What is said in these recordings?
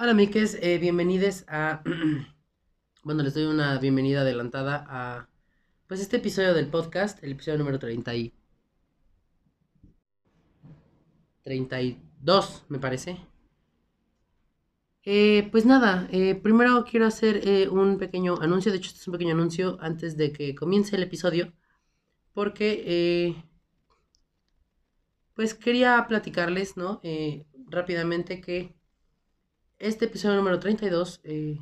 Hola, Mikes, eh, bienvenidos a... bueno, les doy una bienvenida adelantada a... Pues este episodio del podcast, el episodio número 30 y... 32, me parece. Eh, pues nada, eh, primero quiero hacer un pequeño anuncio, de hecho este es un pequeño anuncio antes de que comience el episodio, porque pues quería platicarles, ¿no? Rápidamente que este episodio número 32 eh,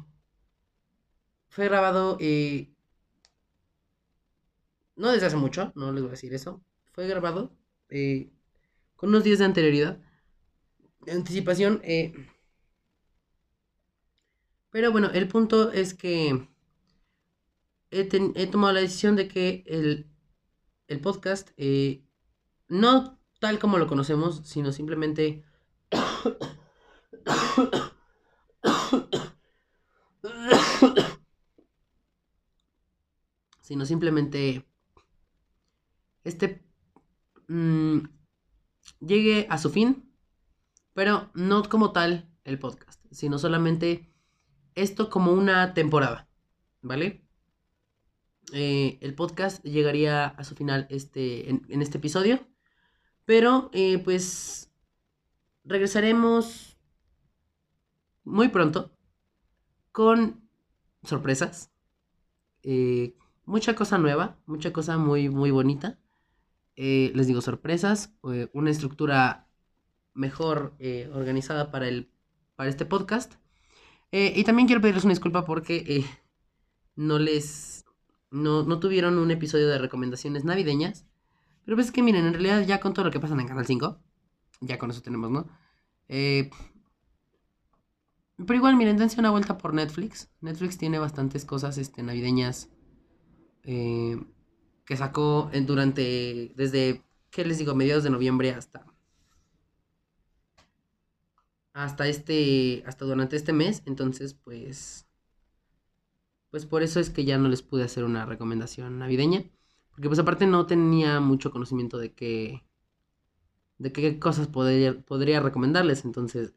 fue grabado, eh, no desde hace mucho, no les voy a decir eso, fue grabado eh, con unos días de anterioridad, de anticipación, eh, pero bueno, el punto es que he, he tomado la decisión de que el, el podcast, eh, no tal como lo conocemos, sino simplemente... sino simplemente este mm, llegue a su fin, pero no como tal el podcast, sino solamente esto como una temporada, ¿vale? Eh, el podcast llegaría a su final este, en, este episodio, pero eh, pues regresaremos muy pronto con sorpresas, eh, mucha cosa nueva, mucha cosa muy, muy bonita. Eh, les digo sorpresas, eh, una estructura mejor organizada para, el, para este podcast. Y también quiero pedirles una disculpa porque no les... No, no tuvieron un episodio de recomendaciones navideñas. Pero pues es que miren, en realidad ya con todo lo que pasa en Canal 5, ya con eso tenemos, ¿no? Eh, pero igual, miren, dense una vuelta por Netflix. Netflix tiene bastantes cosas este, navideñas eh, que sacó en- durante, desde, ¿qué les digo? Mediados de noviembre hasta, hasta este, hasta durante este mes. Entonces, pues, pues por eso es que ya no les pude hacer una recomendación navideña. Porque pues aparte no tenía mucho conocimiento de qué, de qué cosas podría, podría recomendarles. Entonces,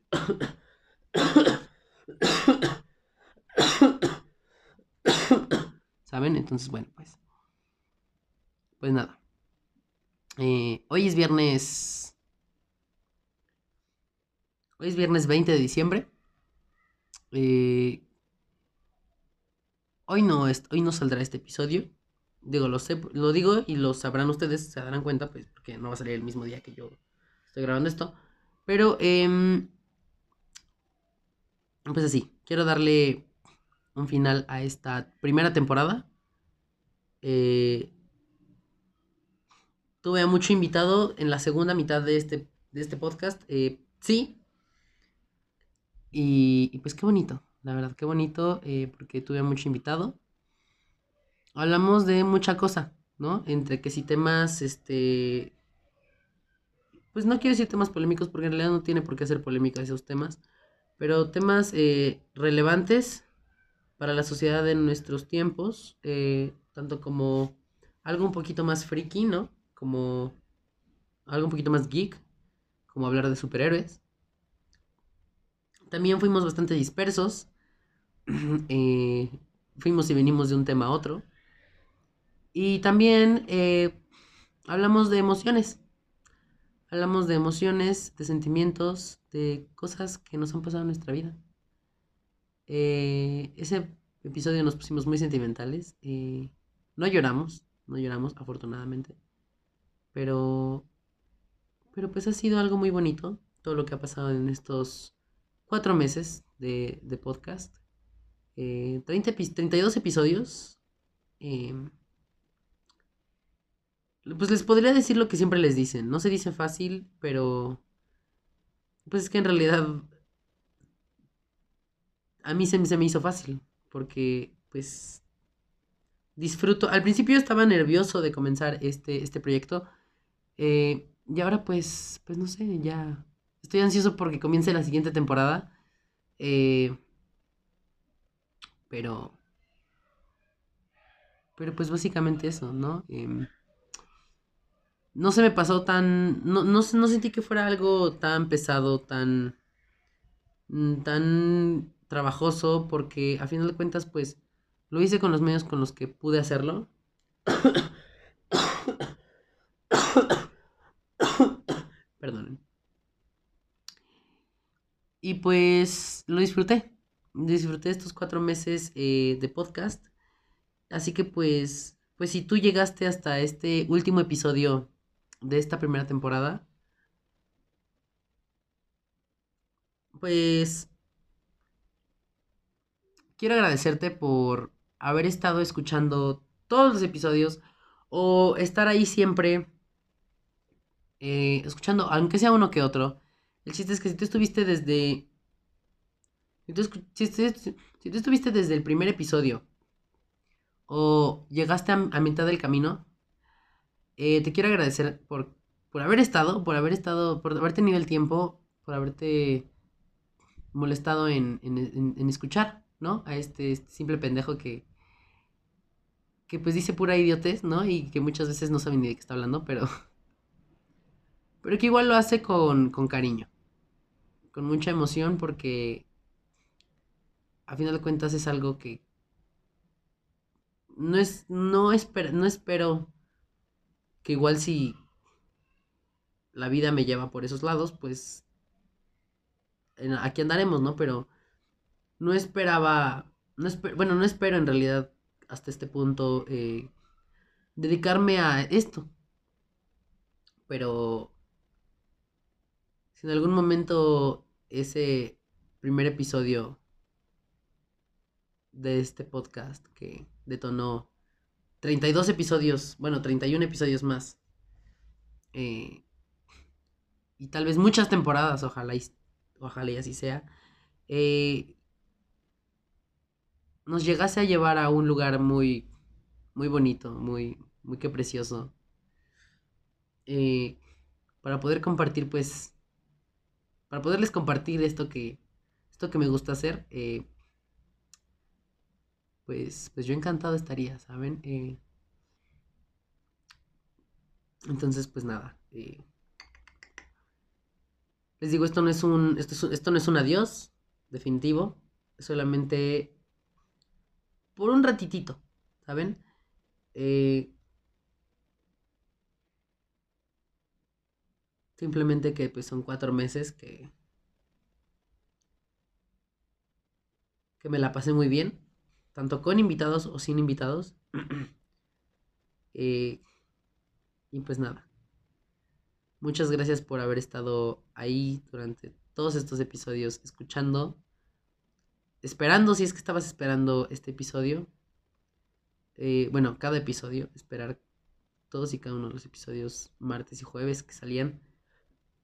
¿saben? Entonces, bueno, pues, pues nada. Eh, hoy es viernes, hoy es viernes 20 de diciembre. Eh, hoy no, hoy no saldrá este episodio. Digo, lo sé, lo digo y lo sabrán ustedes, se darán cuenta, pues, porque no va a salir el mismo día que yo estoy grabando esto. Pero, em, pues así, quiero darle un final a esta primera temporada. Eh, tuve a mucho invitado en la segunda mitad de este, de este podcast. eh, sí. Y, pues qué bonito, la verdad, qué bonito, eh, porque tuve a mucho invitado. Hablamos de mucha cosa, ¿no? Entre que si temas, este... Pues no quiero decir temas polémicos porque en realidad no tiene por qué ser polémica esos temas, pero temas eh, relevantes para la sociedad de nuestros tiempos, eh, tanto como algo un poquito más friki, ¿no? Como algo un poquito más geek, como hablar de superhéroes. También fuimos bastante dispersos, eh, fuimos y venimos de un tema a otro. Y también hablamos de emociones, hablamos de emociones, de sentimientos, de cosas que nos han pasado en nuestra vida. Eh, ese episodio nos pusimos muy sentimentales. no lloramos, no lloramos, afortunadamente. Pero, pero pues ha sido algo muy bonito todo lo que ha pasado en estos cuatro meses de, de podcast. Eh, 30 epi- 32 episodios. em, pues les podría decir lo que siempre les dicen. No se dice fácil, pero pues es que en realidad a mí se, me- hizo fácil. Porque pues disfruto. Al principio estaba nervioso de comenzar este, este proyecto. eh, y ahora pues, pues no sé, ya estoy ansioso porque comience la siguiente temporada. eh, pero, pero pues básicamente eso, ¿no? Em, no se me pasó tan, no, no, no sentí que fuera algo tan pesado, tan, mm, tan trabajoso porque a final de cuentas pues lo hice con los medios con los que pude hacerlo. Perdonen. Y pues lo disfruté. Disfruté estos cuatro meses eh, de podcast. Así que pues, pues si tú llegaste hasta este último episodio de esta primera temporada, pues quiero agradecerte por haber estado escuchando todos los episodios o estar ahí siempre eh, escuchando, aunque sea uno que otro. El chiste es que si tú estuviste desde... Si tú, estuviste desde el primer episodio o llegaste a, mitad del camino, eh, te quiero agradecer por, por haber estado, por haber estado, por haber tenido el tiempo, por haberte molestado en, en escuchar, ¿no? A este, simple pendejo que, que pues dice pura idiotez, ¿no? Y que muchas veces no sabe ni de qué está hablando, pero... Pero que igual lo hace con, con cariño. Con mucha emoción porque... A final de cuentas es algo que... No es... No, espero, no espero que igual si la vida me lleva por esos lados, pues aquí andaremos, ¿no? Pero no esperaba, no bueno, no espero en realidad hasta este punto eh, dedicarme a esto. Pero si en algún momento ese primer episodio de este podcast que detonó 32 episodios, bueno, 31 episodios más, eh, y tal vez muchas temporadas, ojalá y, ojalá y así sea, eh, nos llegase a llevar a un lugar muy, muy bonito, muy, muy que precioso. Eh, para poder compartir, pues, para poderles compartir esto que, esto que me gusta hacer, eh, pues, pues yo encantado estaría, ¿saben? Eh, entonces, pues nada. les digo, esto no es un, esto, esto no es un adiós definitivo, solamente por un ratitito, ¿saben? Eh, simplemente que pues son cuatro meses que que me la pasé muy bien, tanto con invitados o sin invitados. Eh, y pues nada. Muchas gracias por haber estado ahí durante todos estos episodios escuchando esperando, si es que estabas esperando este episodio, eh, bueno, cada episodio, esperar todos y cada uno de los episodios martes y jueves que salían.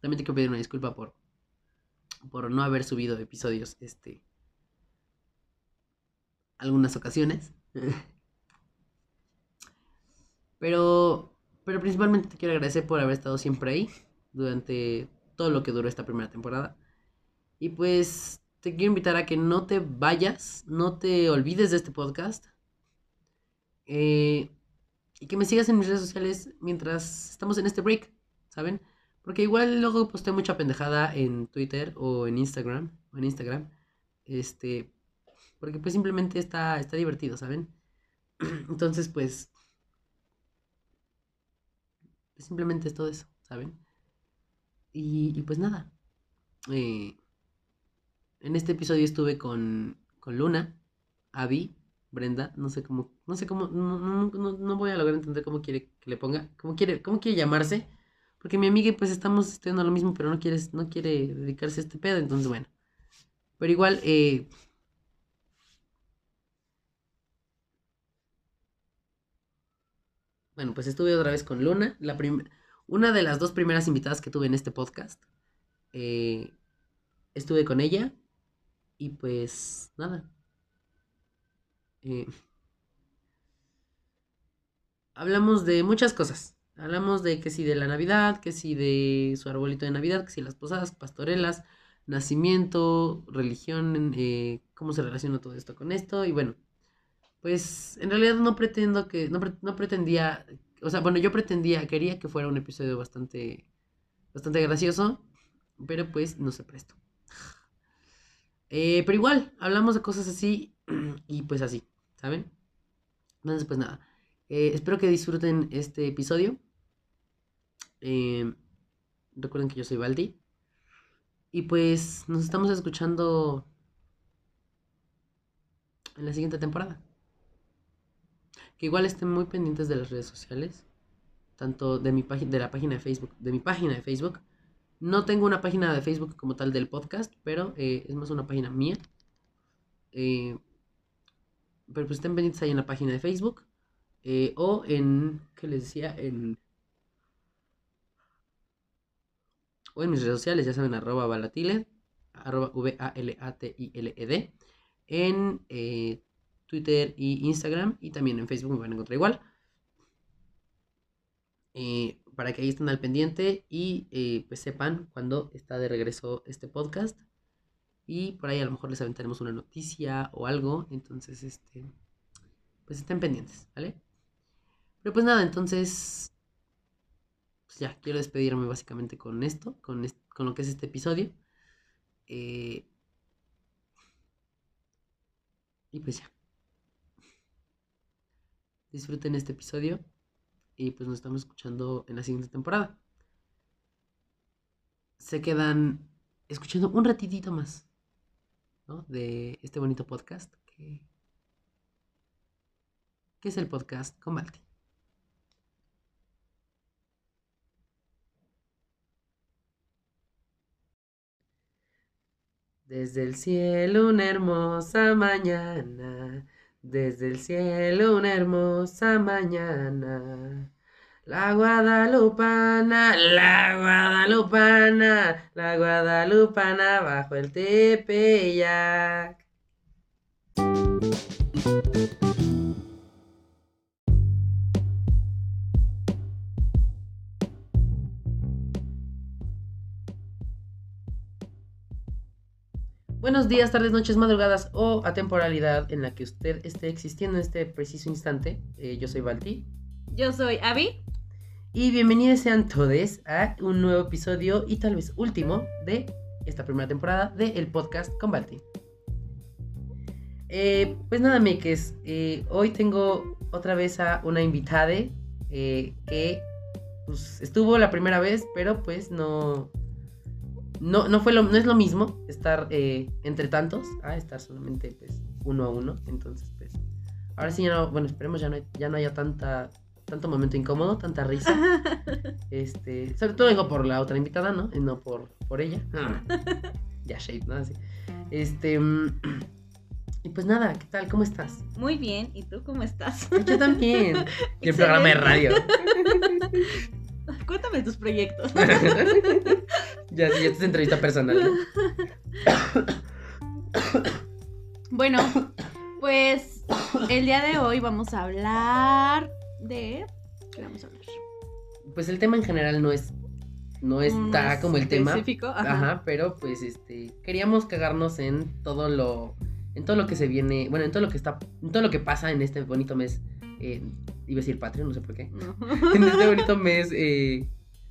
También te quiero pedir una disculpa por, por no haber subido episodios, este, algunas ocasiones. pero, pero principalmente te quiero agradecer por haber estado siempre ahí durante todo lo que duró esta primera temporada. Y pues te quiero invitar a que no te vayas, no te olvides de este podcast. Eh, y que me sigas en mis redes sociales mientras estamos en este break, ¿saben? Porque igual luego posté mucha pendejada en Twitter o en Instagram, o en Instagram. Este, porque pues simplemente está, está divertido, ¿saben? Entonces, pues, simplemente es todo eso, ¿saben? Y, pues nada. Eh, en este episodio estuve con, con Luna, Abby, Brenda, no sé cómo, no sé cómo, no, no, no, voy a lograr entender cómo quiere que le ponga, cómo quiere, cómo quiere llamarse, porque mi amiga pues estamos estudiando lo mismo, pero no quiere, no quiere dedicarse a este pedo, entonces bueno. Pero igual, eh, bueno, pues estuve otra vez con Luna, la una de las dos primeras invitadas que tuve en este podcast. Eh, estuve con ella y pues nada. Eh, hablamos de muchas cosas. Hablamos de que si de la Navidad, que si de su arbolito de Navidad, que si las posadas, pastorelas, nacimiento, religión, eh, cómo se relaciona todo esto con esto. Y bueno, pues en realidad no pretendo que, no, no pretendía o sea, bueno, yo pretendía, quería que fuera un episodio bastante bastante gracioso, pero pues no se prestó. Eh, pero igual, hablamos de cosas así y pues así, ¿saben? Entonces, pues nada. Eh, espero que disfruten este episodio. Eh, recuerden que yo soy Baldi. Y pues nos estamos escuchando en la siguiente temporada. Que igual estén muy pendientes de las redes sociales. Tanto de mi de la página de Facebook. De mi página de Facebook. No tengo una página de Facebook como tal del podcast, pero eh, es más una página mía. Pero pues estén pendientes ahí en la página de Facebook. Eh, o en, ¿qué les decía? En... O en mis redes sociales, ya saben, arroba balatile, arroba V-A-L-A-T-I-L-E-D. En eh, Twitter y Instagram. Y también en Facebook me van a encontrar igual. Eh, para que ahí estén al pendiente y pues sepan cuando está de regreso este podcast. Y por ahí a lo mejor les aventaremos una noticia o algo. Entonces, este, pues estén pendientes, ¿vale? Pero pues nada, entonces, pues ya, quiero despedirme básicamente con esto, con, con lo que es este episodio. Eh, y pues ya. Disfruten este episodio y pues nos estamos escuchando en la siguiente temporada. Se quedan escuchando un ratitito más, ¿no? De este bonito podcast que, que es el podcast con Balti. Desde el cielo una hermosa mañana, desde el cielo una hermosa mañana. La guadalupana, la guadalupana, la guadalupana bajo el tepeyac. Buenos días, tardes, noches, madrugadas o atemporalidad en la que usted esté existiendo en este preciso instante. Eh, yo soy Balti. Yo soy Abby. Y bienvenidos sean todos a un nuevo episodio y tal vez último de esta primera temporada de el podcast con Balti. Eh, pues nada, Mekes, eh, hoy tengo otra vez a una invitada que pues, estuvo la primera vez, pero pues no, no, no, fue lo, no es lo mismo estar eh, entre tantos a estar solamente pues uno a uno. Entonces, pues, ahora sí ya no, bueno, esperemos ya no, ya no haya tanta, tanto momento incómodo, tanta risa. Este, sobre todo digo por la otra invitada, ¿no? Y no por, por ella. ya, shade, ¿no? Así. Este, y pues nada, ¿qué tal? ¿Cómo estás? Muy bien, ¿y tú cómo estás? Yo también. Y el programa de radio. Cuéntame tus proyectos. Ya, esta es entrevista personal. ¿no? bueno, pues el día de hoy vamos a hablar de. ¿Qué vamos a hablar? Pues el tema en general no es. No está como el tema. ajá. pero pues este. Queríamos cagarnos en todo lo. En todo lo que se viene. Bueno, en todo lo que está. En todo lo que pasa en este bonito mes. eh, iba a decir patrio, no sé por qué. No. En este bonito mes eh,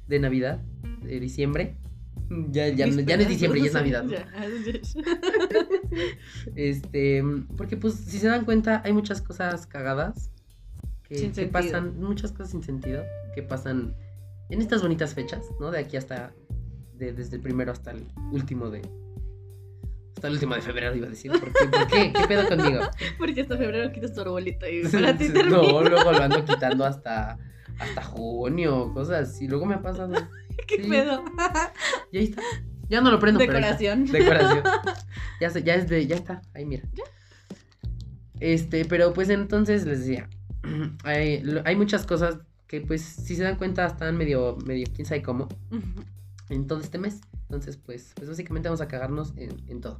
de Navidad. De diciembre. Ya, ya, no- ya no es diciembre, ya es Navidad. Este, porque pues si se dan cuenta hay muchas cosas cagadas que, pasan, muchas cosas sin sentido que pasan en estas bonitas fechas, ¿no? De aquí hasta, de- desde el primero hasta el último de, hasta el último de febrero iba a decir, ¿por qué? ¿Por qué? ¿Qué pedo conmigo? Porque hasta febrero quitas tu arbolito y para ti no, luego lo ando quitando hasta, hasta junio, cosas así, luego me ha pasado, ¿Qué sí. pedo? y ahí está, ya no lo prendo, pero ahí está. Decoración. Decoración. Ya, se- ya es de, ya está, ahí mira. Este, pero pues entonces les decía, hay, hay muchas cosas que pues si se dan cuenta están medio, medio, quién sabe cómo, en todo este mes. Entonces pues, pues básicamente vamos a cagarnos en, en todo.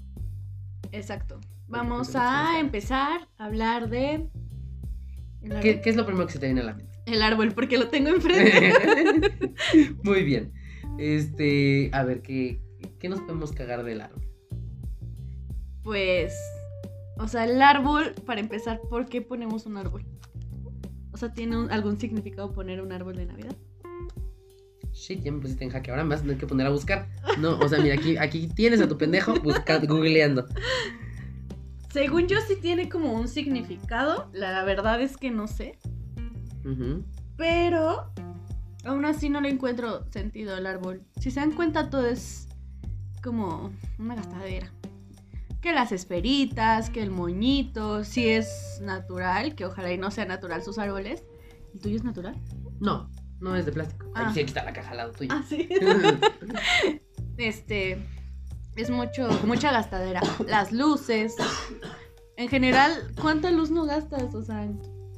Exacto. Bueno, Vamos pues, a empezar a hablar de. ¿El árbol? ¿Qué, qué es lo primero que se te viene a la mente? El árbol, porque lo tengo enfrente. Muy bien. Este, a ver, ¿qué, ¿qué nos podemos cagar del árbol? Pues, o sea, el árbol, para empezar, ¿por qué ponemos un árbol? O sea, ¿tiene un- algún significado poner un árbol de Navidad? Shit, ya me pusiste en jaque. Ahora me vas a tener que poner a buscar. No, o sea, mira, aquí, aquí tienes a tu pendejo buscando, googleando. Según yo sí tiene como un significado. La verdad es que no sé. Pero aún así no le encuentro sentido al árbol. Si se dan cuenta, todo es como una gastadera. Que las esferitas, que el moñito, si es natural, que ojalá y no sea natural sus árboles. ¿El tuyo es natural? No, no es de plástico. Ah. sí, aquí está la caja al lado tuyo. Ah, sí. este es mucho, mucha gastadera. Las luces. En general, ¿cuánta luz no gastas? O sea,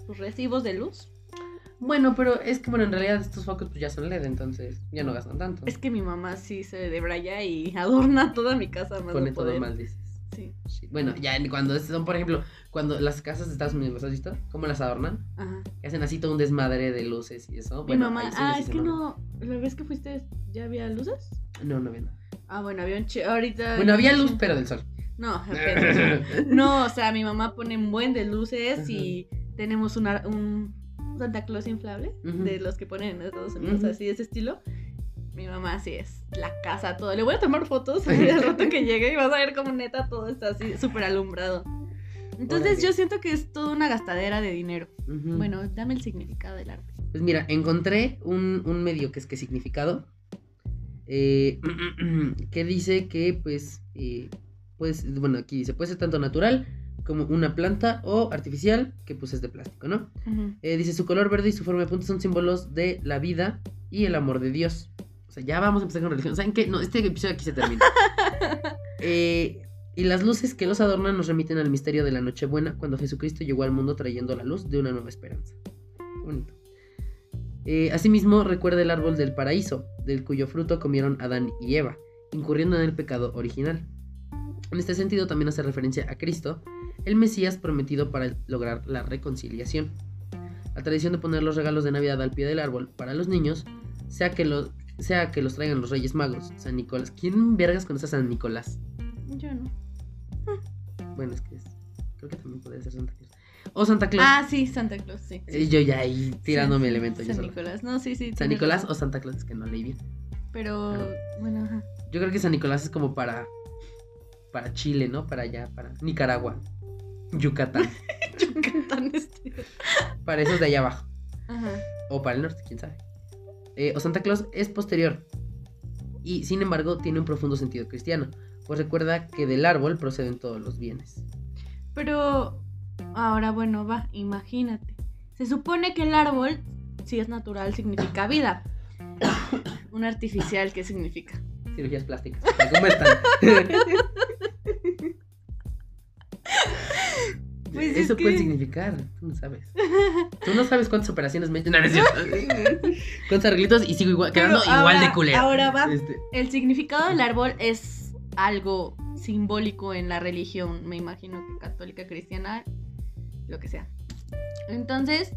tus recibos de luz. Bueno, pero es que, bueno, en realidad estos focos pues ya son LED, entonces ya no gastan tanto. Es que mi mamá sí se debraya y adorna toda mi casa más Pone todo mal, dices. Sí. Sí. Bueno, ya cuando son, por ejemplo, cuando las casas de Estados Unidos, ¿las has visto? ¿Cómo las adornan? Ajá. Que hacen así todo un desmadre de luces y eso. Mi Bueno, mamá, ah, es que no, la vez que fuiste, ¿ya había luces? No, no había nada. Ah, bueno, había un chi- ahorita. Bueno, había luz, pero del sol. No, no, o sea, mi mamá pone un buen de luces y tenemos una, un Santa Claus inflable, de los que ponen en Estados Unidos, así de ese estilo. Mi mamá sí es la casa, todo. Le voy a tomar fotos al rato que llegue y vas a ver como neta todo está así súper alumbrado. Entonces Órale. yo siento que es toda una gastadera de dinero. Bueno, dame el significado del árbol. Pues mira, encontré un, un medio que es que significado. eh, que dice que, pues, eh, pues, bueno, aquí dice, puede ser tanto natural como una planta o artificial, que pues es de plástico, ¿no? Eh, dice, su color verde y su forma de punta son símbolos de la vida y el amor de Dios. O sea, ya vamos a empezar con religión. ¿Saben qué? No, este episodio aquí se termina. Eh, y las luces que los adornan nos remiten al misterio de la Nochebuena, cuando Jesucristo llegó al mundo trayendo la luz de una nueva esperanza. Bonito. Eh, asimismo, recuerda el árbol del paraíso, del cuyo fruto comieron Adán y Eva, incurriendo en el pecado original. En este sentido, también hace referencia a Cristo, el Mesías prometido para lograr la reconciliación. La tradición de poner los regalos de Navidad al pie del árbol para los niños, sea que, lo- sea que los traigan los Reyes Magos, San Nicolás. ¿Quién vergas conoce a San Nicolás? Yo no. Bueno, es que es, creo que también podría ser Santa Claus. O Santa Claus. Ah, sí, Santa Claus, sí. Eh, yo ya ahí tirándome Sí, elementos. yo San solo. Nicolás, no, sí, sí. San Nicolás razón. o Santa Claus, es que no leí bien. Pero, bueno, ajá. Yo creo que San Nicolás es como para para Chile, ¿no? Para allá, para Nicaragua, Yucatán, Yucatán este. para esos de allá abajo. Ajá. O para el norte, quién sabe. Eh, o Santa Claus es posterior. Y sin embargo tiene un profundo sentido cristiano. Pues recuerda que del árbol proceden todos los bienes. Pero, ahora, bueno, va, imagínate. Se supone que el árbol, si es natural, significa vida. Un artificial, ¿qué significa? Cirugías plásticas. ¿Cómo están? Pues es Eso puede que- significar. Tú no sabes. Tú no sabes cuántas operaciones me cierto. Cuántos arreglitos y sigo igual, quedando igual de culero. ahora va. Este, El significado del árbol es algo simbólico en la religión, me imagino que católica, cristiana, lo que sea. Entonces,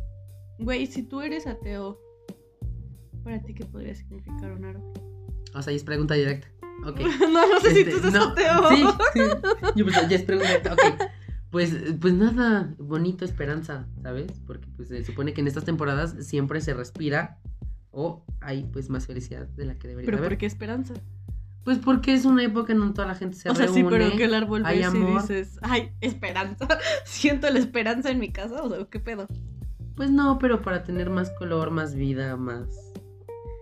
güey, si tú eres ateo, ¿para ti qué podría significar un árbol? o sea, ahí es pregunta directa. Ok. no, no sé si Este, tú seas no, ateo. Sí, sí. Yo pues, ya es pregunta directa. Ok. Pues, pues nada, bonito esperanza, ¿sabes? Porque pues se supone que en estas temporadas siempre se respira o hay pues más felicidad de la que debería Pero haber. ¿por qué esperanza? Pues porque es una época en donde toda la gente se o sea, reúne. sí, pero que el árbol hay ves y amor. dices, ay, esperanza. Siento la esperanza en mi casa, o sea, ¿qué pedo? Pues no, pero para tener más color, más vida, más.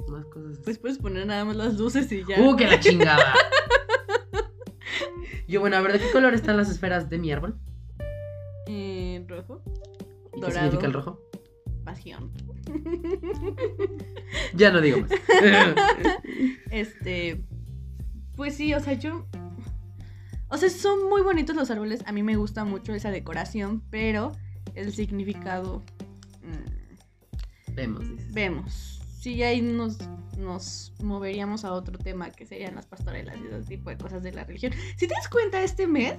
Más cosas. Pues puedes poner nada más las luces y ya. ¡Uh, que la chingada! Yo, bueno, a ver, ¿de qué color están las esferas de mi árbol? Eh, rojo, ¿Y qué Dorado. significa el rojo? pasión. Ya no digo más. Este, pues sí, o sea, yo... O sea, son muy bonitos los árboles, a mí me gusta mucho esa decoración, pero el significado... mm, Vemos, dices. vemos. Sí, ahí nos, nos moveríamos a otro tema que serían las pastorelas y ese tipo de cosas de la religión. Si te das cuenta, este mes,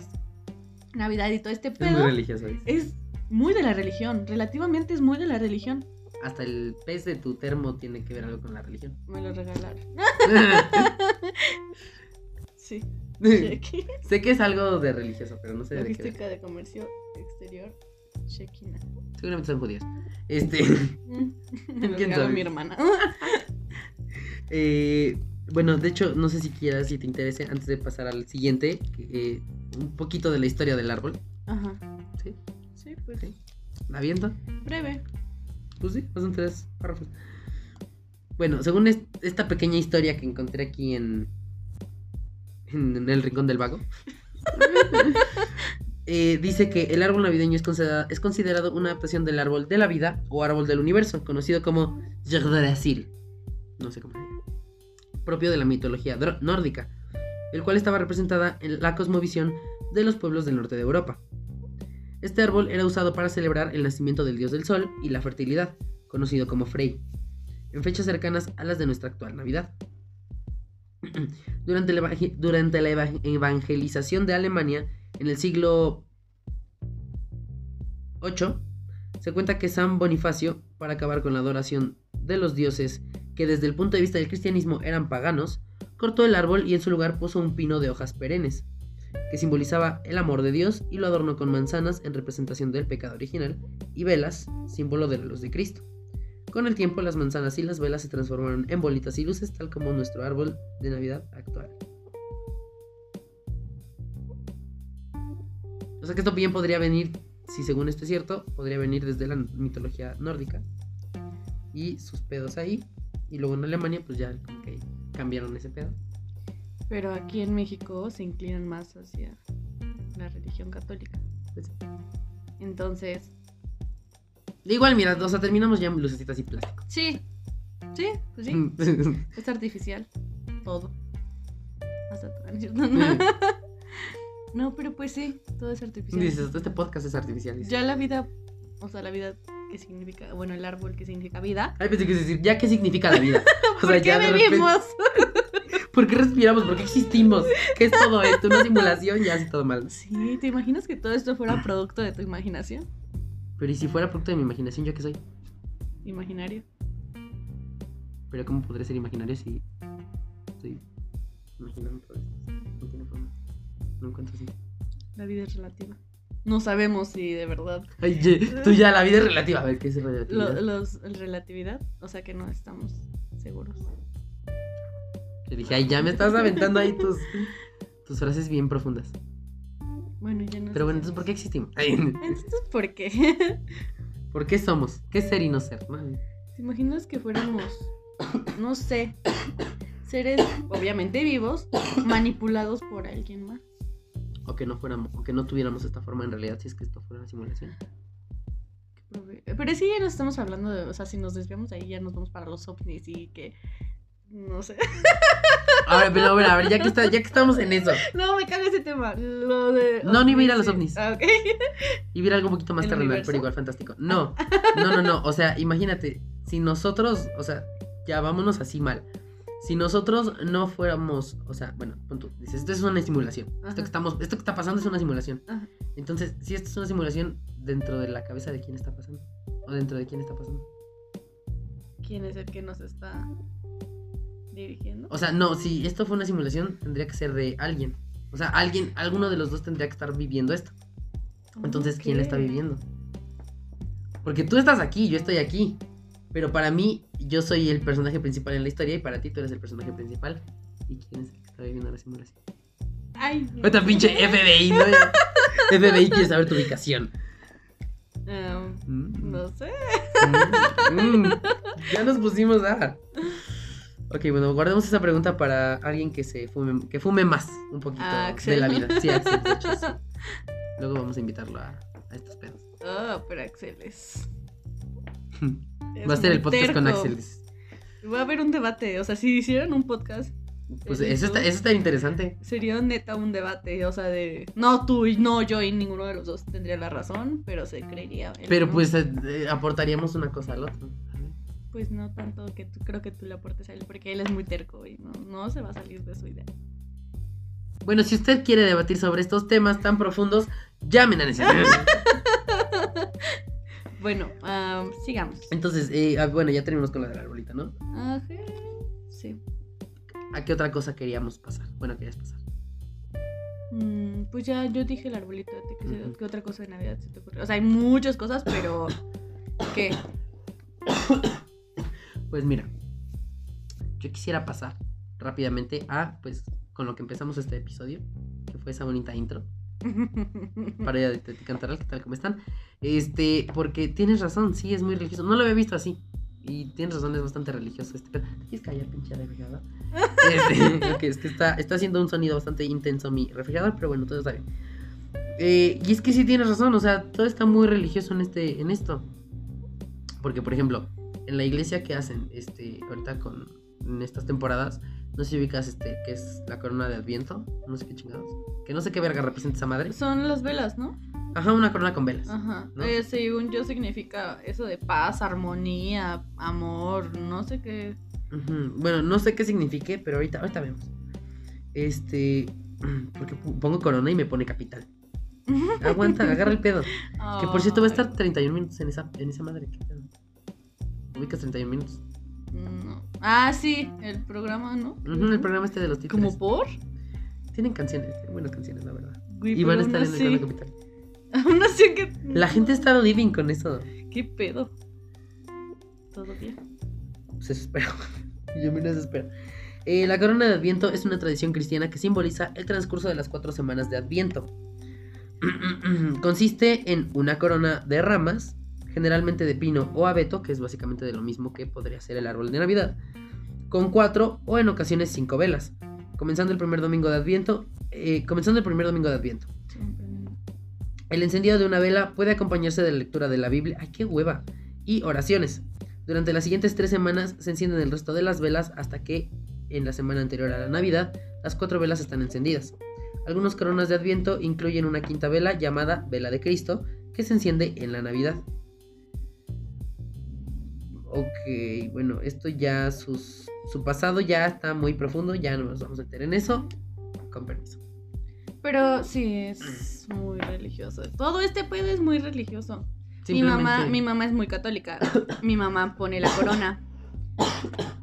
Navidad y todo este Es muy pedo, religioso. es muy de la religión, relativamente es muy de la religión. Hasta el pez de tu termo tiene que ver algo con la religión. Me lo regalaron. Sí. Chequi. sé que es algo de religioso, pero no sé de qué. Logística de comercio exterior. Chequina. Seguramente son judíos. Este. Mm, Me lo ¿Quién sabe? mi hermana. Eh, bueno, de hecho, no sé si quieras, si te interese, antes de pasar al siguiente, eh, un poquito de la historia del árbol. Ajá. ¿Sí? Sí, pues Sí. ¿La viento? breve. Pues sí, son tres párrafos. Bueno, según es- esta pequeña historia que encontré aquí en, en el rincón del vago, eh, dice que el árbol navideño es considerado, es considerado una adaptación del árbol de la vida o árbol del universo, conocido como Yggdrasil. No sé cómo. Propio de la mitología nórdica, el cual estaba representada en la cosmovisión de los pueblos del norte de Europa. Este árbol era usado para celebrar el nacimiento del dios del sol y la fertilidad, conocido como Frey, en fechas cercanas a las de nuestra actual Navidad. Durante la, durante la eva- evangelización de Alemania en el siglo VIII, se cuenta que San Bonifacio, para acabar con la adoración de los dioses que desde el punto de vista del cristianismo eran paganos, cortó el árbol y en su lugar puso un pino de hojas perennes, que simbolizaba el amor de Dios y lo adornó con manzanas en representación del pecado original y velas, símbolo de la luz de Cristo. Con el tiempo las manzanas y las velas se transformaron en bolitas y luces tal como nuestro árbol de Navidad actual. O sea que esto bien podría venir, si según esto es cierto, podría venir desde la mitología nórdica. Y sus pedos ahí. Y luego en Alemania pues ya como que cambiaron ese pedo. Pero aquí en México se inclinan más hacia la religión católica. Pues, Entonces, igual, mira, o sea, terminamos ya en lucecitas y plástico. sí. Sí, pues sí. Es artificial. Todo. Hasta todo. ¿no pero pues sí, todo es artificial. Dices, este podcast es artificial. dices. Ya la vida, o sea, la vida que significa, bueno, el árbol que significa vida. Ay, pensé que decir, ¿ya qué significa la vida? O ¿Por sea, qué ya de repente- vivimos? ¿Por qué respiramos? ¿Por qué existimos? ¿Qué es todo esto? ¿Una simulación? Ya así todo mal. Sí, ¿te imaginas que todo esto fuera producto de tu imaginación? Pero ¿y si fuera producto de mi imaginación, yo qué soy? Imaginario. Pero ¿cómo podré ser imaginario si estoy imaginando todo esto? No tiene forma. No encuentro sentido. La vida es relativa. No sabemos si de verdad. Ay, tú ya, la vida es relativa. A ver, ¿qué es Lo- relatividad? los, el relatividad, o sea que no estamos seguros. Le dije, ay, ya me estás aventando ahí tus, tus frases bien profundas. Bueno, ya no Pero bueno, entonces, ¿por qué existimos? Ay, Entonces, ¿por qué? ¿Por qué somos? ¿Qué ser y no ser? ¿Te imaginas que fuéramos, no sé, seres obviamente vivos, manipulados por alguien más? O que no fuéramos, o que no tuviéramos esta forma en realidad si es que esto fuera una simulación. Pero sí, ya nos estamos hablando de, o sea, si nos desviamos de ahí, ya nos vamos para los ovnis y que, no sé. A ver, pero a ver, a ver, ya que, está, ya que estamos en eso, No, me caga ese tema. Lo de. No, a ir a los ovnis. Ah, ok. y ver algo un poquito más ¿El terrenal, pero igual fantástico. No, no, no, no. O sea, imagínate, si nosotros, o sea, ya vámonos así mal. Si nosotros no fuéramos, o sea, bueno, pon tú, dices, esto es una simulación. Esto que, estamos, esto que está pasando es una simulación. Ajá. Entonces, si esto es una simulación, dentro de la cabeza de quién está pasando. O dentro de quién está pasando. ¿Quién es el que nos está dirigiendo? O sea, no, si esto fue una simulación, tendría que ser de alguien. O sea, alguien, alguno de los dos tendría que estar viviendo esto. Entonces, ¿quién la está viviendo? Porque tú estás aquí, yo estoy aquí. Pero para mí, yo soy el personaje principal en la historia y para ti tú eres el personaje principal. ¿Y quién es el que está viviendo la simulación? Ay, no. Esta pinche FBI, ¿no? FBI quiere saber tu ubicación. Ah, Mm. no sé. Mm, mm. Ya nos pusimos a. Ok, bueno, guardemos esa pregunta para alguien que se fume, que fume más un poquito Ah, Axel. de la vida. Sí, Axel, de hecho, sí. Luego vamos a invitarlo a, a estos pedos. Ah, pero Axel es. Va a ser el podcast con. Axel. Va a haber un debate. O sea, si hicieran un podcast, Pues ¿En eso está, YouTube? eso está interesante. sería neta un debate. O sea, de. No tú y no yo y ninguno de los dos tendría la razón, pero se creería. Pero pues eh, eh, aportaríamos una cosa al otro. Pues no tanto que tú, creo que tú le aportes a él, porque él es muy terco y no, no se va a salir de su idea. Bueno, si usted quiere debatir sobre estos temas tan profundos, llamen a Nancy. Bueno, ah, sigamos. Entonces, eh, ah, bueno, ya terminamos con la del arbolito, ¿no? Ajá. Sí. ¿A qué otra cosa queríamos pasar? Bueno, querías pasar. Mm, pues ya yo dije el arbolito. ¿a ti ¿Qué, se- Ujú. qué otra cosa de Navidad se te ocurrió? O sea, hay muchas cosas, pero. ¿Qué? Pues mira, yo quisiera pasar rápidamente a, pues, con lo que empezamos este episodio, que fue esa bonita intro. Para ya de, de cantar, ¿qué tal? ¿Cómo están? Este, porque tienes razón, sí, es muy religioso. No lo había visto así. Y tienes razón, es bastante religioso este. Pero, ¿te quieres callar, pinche refrigerador? Este, es que está, está haciendo un sonido bastante intenso mi refrigerador, pero bueno, todo está bien. Eh, y es que sí tienes razón, o sea, todo está muy religioso en este, en esto. Porque, por ejemplo, en la iglesia que hacen, este, ahorita con en estas temporadas, no sé si ubicas este, que es la corona de Adviento, no sé qué chingados. Que no sé qué verga representa esa madre. Son las velas, ¿no? Ajá, una corona con velas. Ajá. ¿no? Eh, según yo significa eso de paz, armonía, amor, no sé qué. Bueno, no sé qué signifique, pero ahorita, ahorita vemos. Este, porque pongo corona y me pone capital. Aguanta, agarra el pedo. Que por cierto va a estar 31 minutos en esa, en esa madre. ¿qué pedo? Ubicas 31 minutos. No. Ah, sí, el programa, ¿no? El programa este de los títulos. ¿Como por? Tienen canciones, buenas canciones, la verdad. Güey, Y van a estar en aún el Capital. Aún así que. La gente está living con eso. ¿Qué pedo? Todo bien. Se espero. Yo me desespero. Eh, la corona de Adviento es una tradición cristiana que simboliza el transcurso de las cuatro semanas de Adviento. Consiste en una corona de ramas, generalmente de pino o abeto, que es básicamente de lo mismo que podría ser el árbol de Navidad, con cuatro o en ocasiones cinco velas, comenzando el primer domingo de Adviento, eh, comenzando el primer domingo de Adviento. El encendido de una vela puede acompañarse de la lectura de la Biblia, ay qué hueva, y oraciones. Durante las siguientes tres semanas se encienden el resto de las velas hasta que, en la semana anterior a la Navidad, las cuatro velas están encendidas. Algunos coronas de Adviento incluyen una quinta vela llamada Vela de Cristo, que se enciende en la Navidad. Ok, bueno, esto ya sus, su pasado ya está muy profundo, ya no nos vamos a meter en eso. Con permiso. Pero sí, es muy religioso. Todo este pedo es muy religioso. Mi mamá, mi mamá es muy católica. mi mamá pone la corona.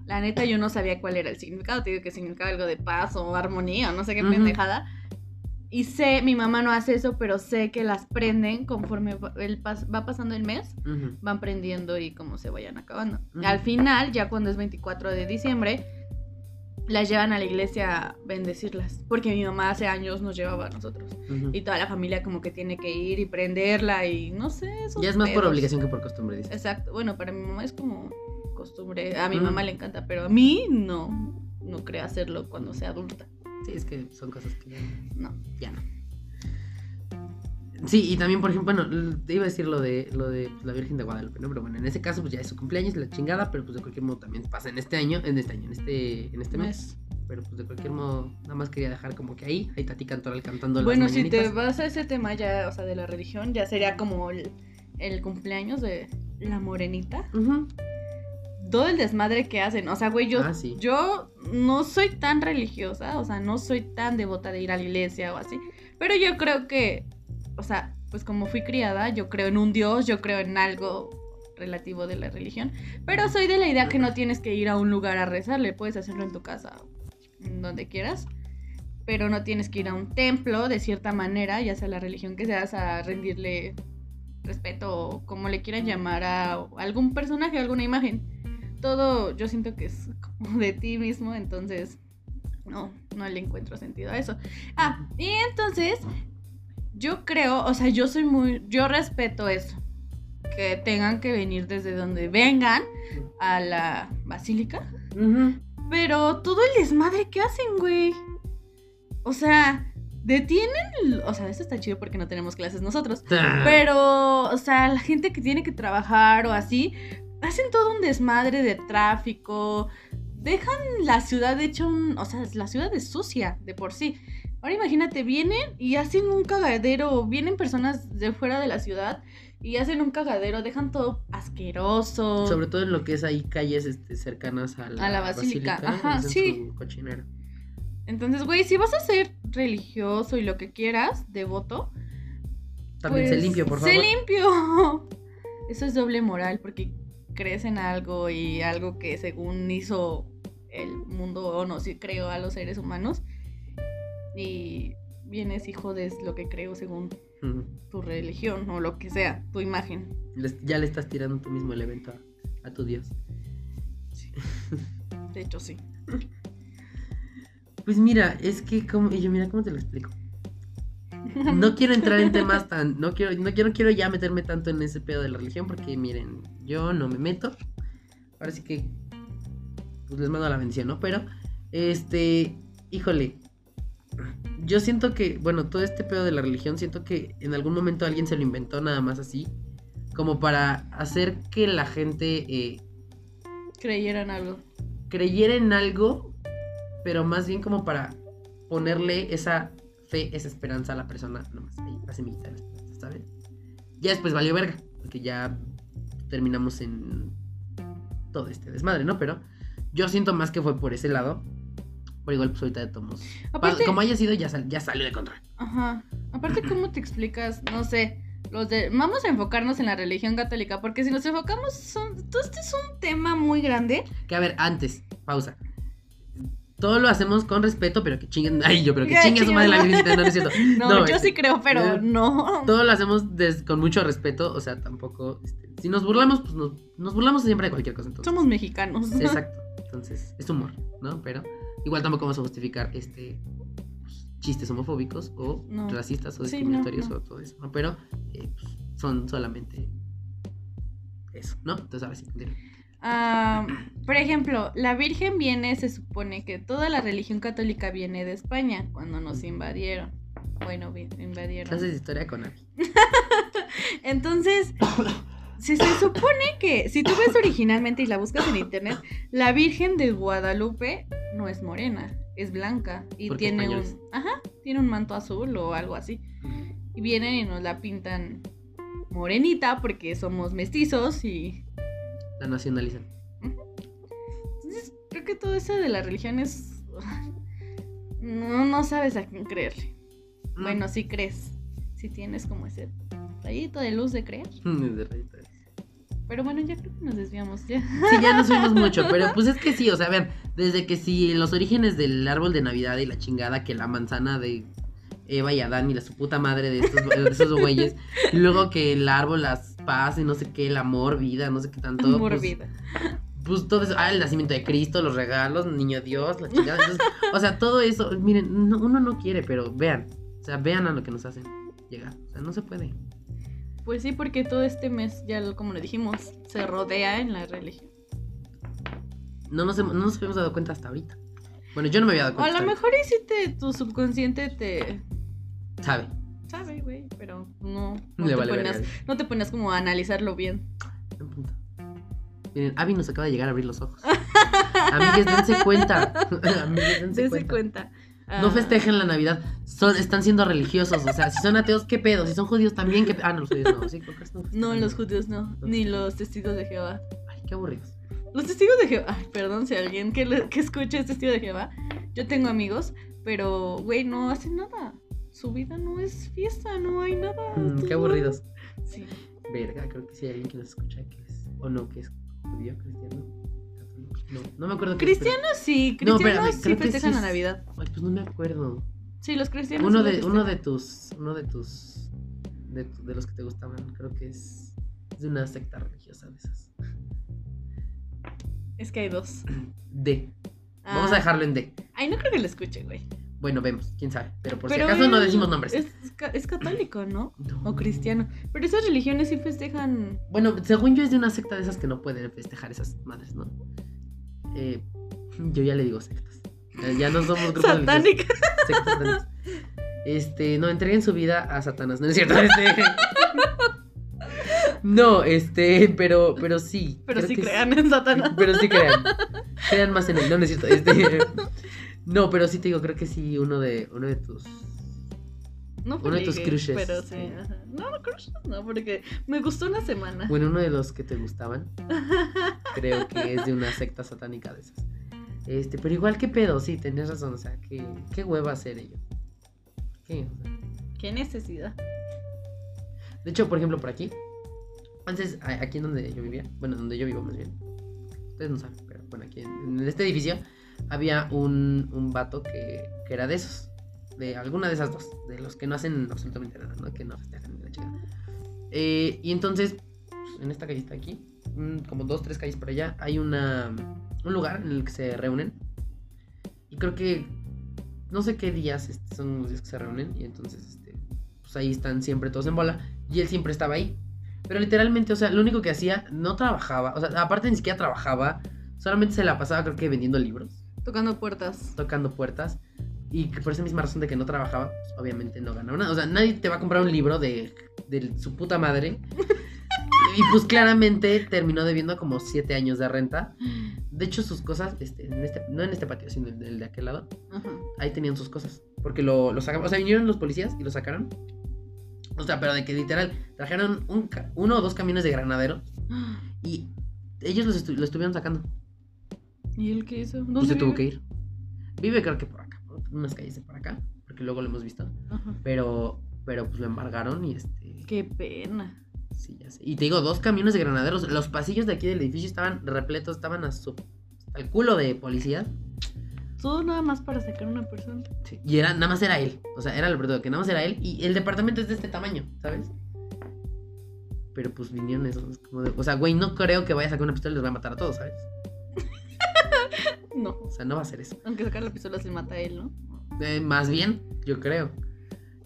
La neta, yo no sabía cuál era el significado. Te digo que significaba algo de paz o armonía, o no sé qué Ujú. pendejada. Y sé, mi mamá no hace eso, pero sé que las prenden conforme va, el pas- va pasando el mes. Van prendiendo y como se vayan acabando. Al final, ya cuando es 24 de diciembre, las llevan a la iglesia a bendecirlas. Porque mi mamá hace años nos llevaba a nosotros. Ujú. Y toda la familia como que tiene que ir y prenderla y no sé. Ya es más por obligación que por costumbre, dice. Exacto. Bueno, para mi mamá es como costumbre. A mi mamá le encanta, pero a mí no. No creo hacerlo cuando sea adulta. Sí, es que son cosas que ya no. No. ya no. Sí, y también, por ejemplo, bueno, te iba a decir lo de lo de pues, la Virgen de Guadalupe, ¿no? Pero bueno, en ese caso, pues ya es su cumpleaños, la chingada, pero pues de cualquier modo también pasa en este año, en este año, en este, en este mes. Pero pues de cualquier modo, nada más quería dejar como que ahí, ahí Tati Cantoral cantando las Bueno, si te vas a ese tema ya, o sea, de la religión, ya sería como el, el cumpleaños de la morenita. Ujú. Todo el desmadre que hacen. O sea, güey, yo, Ah, sí. yo no soy tan religiosa, o sea, no soy tan devota de ir a la iglesia o así. Pero yo creo que, o sea, pues como fui criada, yo creo en un Dios, yo creo en algo relativo de la religión. Pero soy de la idea que no tienes que ir a un lugar a rezarle, puedes hacerlo en tu casa, donde quieras. Pero no tienes que ir a un templo de cierta manera, ya sea la religión que seas, a rendirle respeto o como le quieran llamar a algún personaje, alguna imagen. Todo yo siento que es como de ti mismo, entonces no, no le encuentro sentido a eso. Ah, y entonces yo creo, o sea, yo soy muy, yo respeto eso. Que tengan que venir desde donde vengan a la basílica. Pero todo el desmadre que hacen, güey. O sea, detienen. O sea, eso está chido porque no tenemos clases nosotros. Ta. Pero, o sea, la gente que tiene que trabajar o así, hacen todo un desmadre de tráfico. Dejan la ciudad hecha un. O sea, la ciudad es sucia de por sí. Ahora imagínate, vienen y hacen un cagadero. Vienen personas de fuera de la ciudad y hacen un cagadero. Dejan todo asqueroso. Sobre todo en lo que es ahí calles este, cercanas a la, A la basílica, ajá, hacen sí. su cochinero. Entonces, güey, si vas a ser religioso y lo que quieras, devoto, También pues, se limpio, por favor. limpio. Eso es doble moral porque crees en algo y algo que según hizo el mundo o no, si creo a los seres humanos y vienes y jodes lo que creo según tu religión o lo que sea, tu imagen. Ya le estás tirando tú mismo el evento a, a tu Dios. De hecho, sí. Pues mira, es que como. Y yo, mira, ¿cómo te lo explico? No quiero entrar en temas tan. No quiero, no quiero, quiero ya meterme tanto en ese pedo de la religión. Porque miren, yo no me meto. Ahora sí que. Pues les mando la bendición, ¿no? Pero. Este. Híjole. Yo siento que. Bueno, todo este pedo de la religión. Siento que en algún momento alguien se lo inventó nada más así. Como para hacer que la gente. eh, Creyeran algo. creyera en algo, pero más bien como para ponerle esa fe, esa esperanza a la persona, nomás ahí, la semillita de la esperanza, ¿sabes? Ya después valió verga, porque ya terminamos en todo este desmadre, ¿no? Pero yo siento más que fue por ese lado, pero igual pues ahorita de tomos. Aparte, Como haya sido, ya, sal- ya salió de control. Ajá. Aparte, ¿cómo te explicas? No sé. Los de... Vamos a enfocarnos en la religión católica, porque si nos enfocamos, son... todo este es un tema muy grande. Que a ver, antes, pausa. Todo lo hacemos con respeto, pero que chinguen. Ay, yo, pero que Ya, chingue a su madre la chinguen. virgencita, no, no es cierto. No, No, yo este, sí creo, pero eh, no. todo lo hacemos des- con mucho respeto, o sea, tampoco, este, si nos burlamos, pues nos, nos burlamos siempre de cualquier cosa. Entonces. Somos mexicanos. Exacto, entonces, es humor, ¿no? Pero igual tampoco vamos a justificar este pues, chistes homofóbicos o No. racistas o discriminatorios o todo eso, ¿no? Pero eh, pues, son solamente eso, ¿no? Entonces, ahora sí, continúa. Ah, por ejemplo, la Virgen viene, se supone que toda la religión católica viene de España cuando nos invadieron. Bueno, invadieron. Clases de historia con Abby. Entonces, si se supone que si tú ves originalmente y la buscas en internet, la Virgen de Guadalupe no es morena, es blanca y Porque tiene un, ajá, tiene un manto azul o algo así. Y vienen y nos la pintan morenita porque somos mestizos y La nacionalizan. Entonces, creo que todo eso de la religión es. No, no sabes a quién creerle. Bueno, si crees. Si tienes como ese rayito de luz de creer. De rayita. Pero bueno, ya creo que nos desviamos. Ya. Sí, ya nos subimos mucho, pero pues es que sí, o sea, vean, desde que si los orígenes del árbol de Navidad y la chingada, que la manzana de Eva y Adán y la su puta madre de estos, de esos güeyes, y luego que el árbol, las paz y no sé qué, el amor, vida, no sé qué tanto. pues, Morbida. Pues todo eso, ah, el nacimiento de Cristo, los regalos, niño Dios, la chingada. entonces, o sea, todo eso, miren, no- uno no quiere, pero vean, o sea, vean a lo que nos hacen llegar, o sea, no se puede. Pues sí, porque todo este mes, ya lo- como lo dijimos, se rodea en la religión. No nos, hemos- no nos habíamos dado cuenta hasta ahorita. Bueno, yo no me había dado O a cuenta. lo mejor y si te, tu subconsciente te. Sabe. Sabe, güey, pero no, no, Le te vale ponías, no te ponías como a analizarlo bien. Buen punto. Miren, Abby nos acaba de llegar a abrir los ojos. Amigues, dense cuenta. Amigues, dense Dese cuenta. cuenta. No Ah, festejen la Navidad. Son, están siendo religiosos. O sea, si son ateos, ¿qué pedo? Si son judíos también, ¿qué pedo? Ah, no, los judíos no. Sí, creo que no. No, los judíos no, ni los testigos de Jehová. Ay, qué aburridos. Los testigos de Jehová, ay, perdón si alguien que, le- que escuche es testigo de Jehová. Yo tengo amigos, pero, güey, no hacen nada. Su vida no es fiesta, no hay nada. Mm, qué aburridos. Sí. Verga, creo que sí hay alguien que nos escucha que es. O no, que es judío, cristiano. No, no me acuerdo. es, Cristianos sí, No, cristianos espérame, sí festejan sí la Navidad. Ay, pues no me acuerdo. Sí, los cristianos. Uno de, uno de tus. Uno de tus. De, los que te gustaban. Creo que es. Es de una secta religiosa de esas. Es que hay dos. D. Vamos Ah. a dejarlo en D. Ay, no creo que lo escuche, güey. Bueno, vemos, quién sabe. Pero por Pero si acaso no decimos nombres. Es, ca- es católico, ¿no? No. O cristiano. Pero esas religiones sí festejan. Bueno, según yo es de una secta de esas que no pueden festejar esas madres, ¿no? Eh, yo ya le digo sectas. Eh, Ya no somos grupos. Satánica. Sectas satánicas. Este, no, entreguen su vida a Satanás, ¿no es cierto? Este. No, este, pero, pero sí. Pero sí crean en Satanás. Pero sí crean. Crean más en él, no, no es cierto. Este, no, pero sí te digo, creo que sí, uno de, uno de tus. No Uno de tus crushes. Pero sí. ajá. No, no, crushes no, porque me gustó una semana. Bueno, uno de los que te gustaban. Creo que es de una secta satánica de esas. Este, pero igual que pedo, sí, tenés razón. O sea, que, qué hueva hacer ello. ¿Qué? O sea, Qué necesidad. De hecho, por ejemplo, por aquí. Antes, aquí en donde yo vivía, bueno, donde yo vivo más bien. Ustedes no saben, pero bueno, aquí en, en este edificio había un, un vato que, que era de esos. De alguna de esas dos. De los que no hacen absolutamente nada, ¿no? Que no festejan la chica. Eh, y entonces, pues, en esta callita aquí, mm, como dos, tres calles por allá, hay una, un lugar en el que se reúnen. Y creo que no sé qué días este, son los días que se reúnen. Y entonces, este, pues ahí están siempre todos en bola. Y él siempre estaba ahí. Pero literalmente, o sea, lo único que hacía, no trabajaba. O sea, aparte ni siquiera trabajaba. Solamente se la pasaba, creo que vendiendo libros, Tocando puertas. tocando puertas. Y que por esa misma razón de que no trabajaba, pues obviamente no ganaba nada. O sea, nadie te va a comprar un libro de, de su puta madre. Y pues claramente terminó debiendo como siete años de renta. De hecho, sus cosas, este, en este, no en este patio, sino en el de aquel lado, Ajá. ahí tenían sus cosas. Porque lo, lo sacaron, o sea, vinieron los policías y lo sacaron. O sea, pero de que literal, trajeron un, uno o dos camiones de granaderos y ellos estu- lo estuvieron sacando. ¿Y él qué hizo? Pues ¿Dónde se tuvo que ir. Vive creo que por acá, por unas calles de por acá, porque luego lo hemos visto. Ajá. Pero, pero pues lo embargaron y este... Qué pena. Sí, ya sé. Y te digo, dos camiones de granaderos. Los pasillos de aquí del edificio estaban repletos, estaban a su... al culo de policías. Todo nada más para sacar a una persona. Sí, Y era, nada más era él. O sea, era lo peor, que nada más era él. Y el departamento es de este tamaño, ¿sabes? Pero pues vinieron esos. como de- o sea, güey, no creo que vaya a sacar una pistola y los va a matar a todos, ¿sabes? No. O sea, no va a ser eso. Aunque sacar la pistola se mata a él, ¿no? Eh, más bien, yo creo.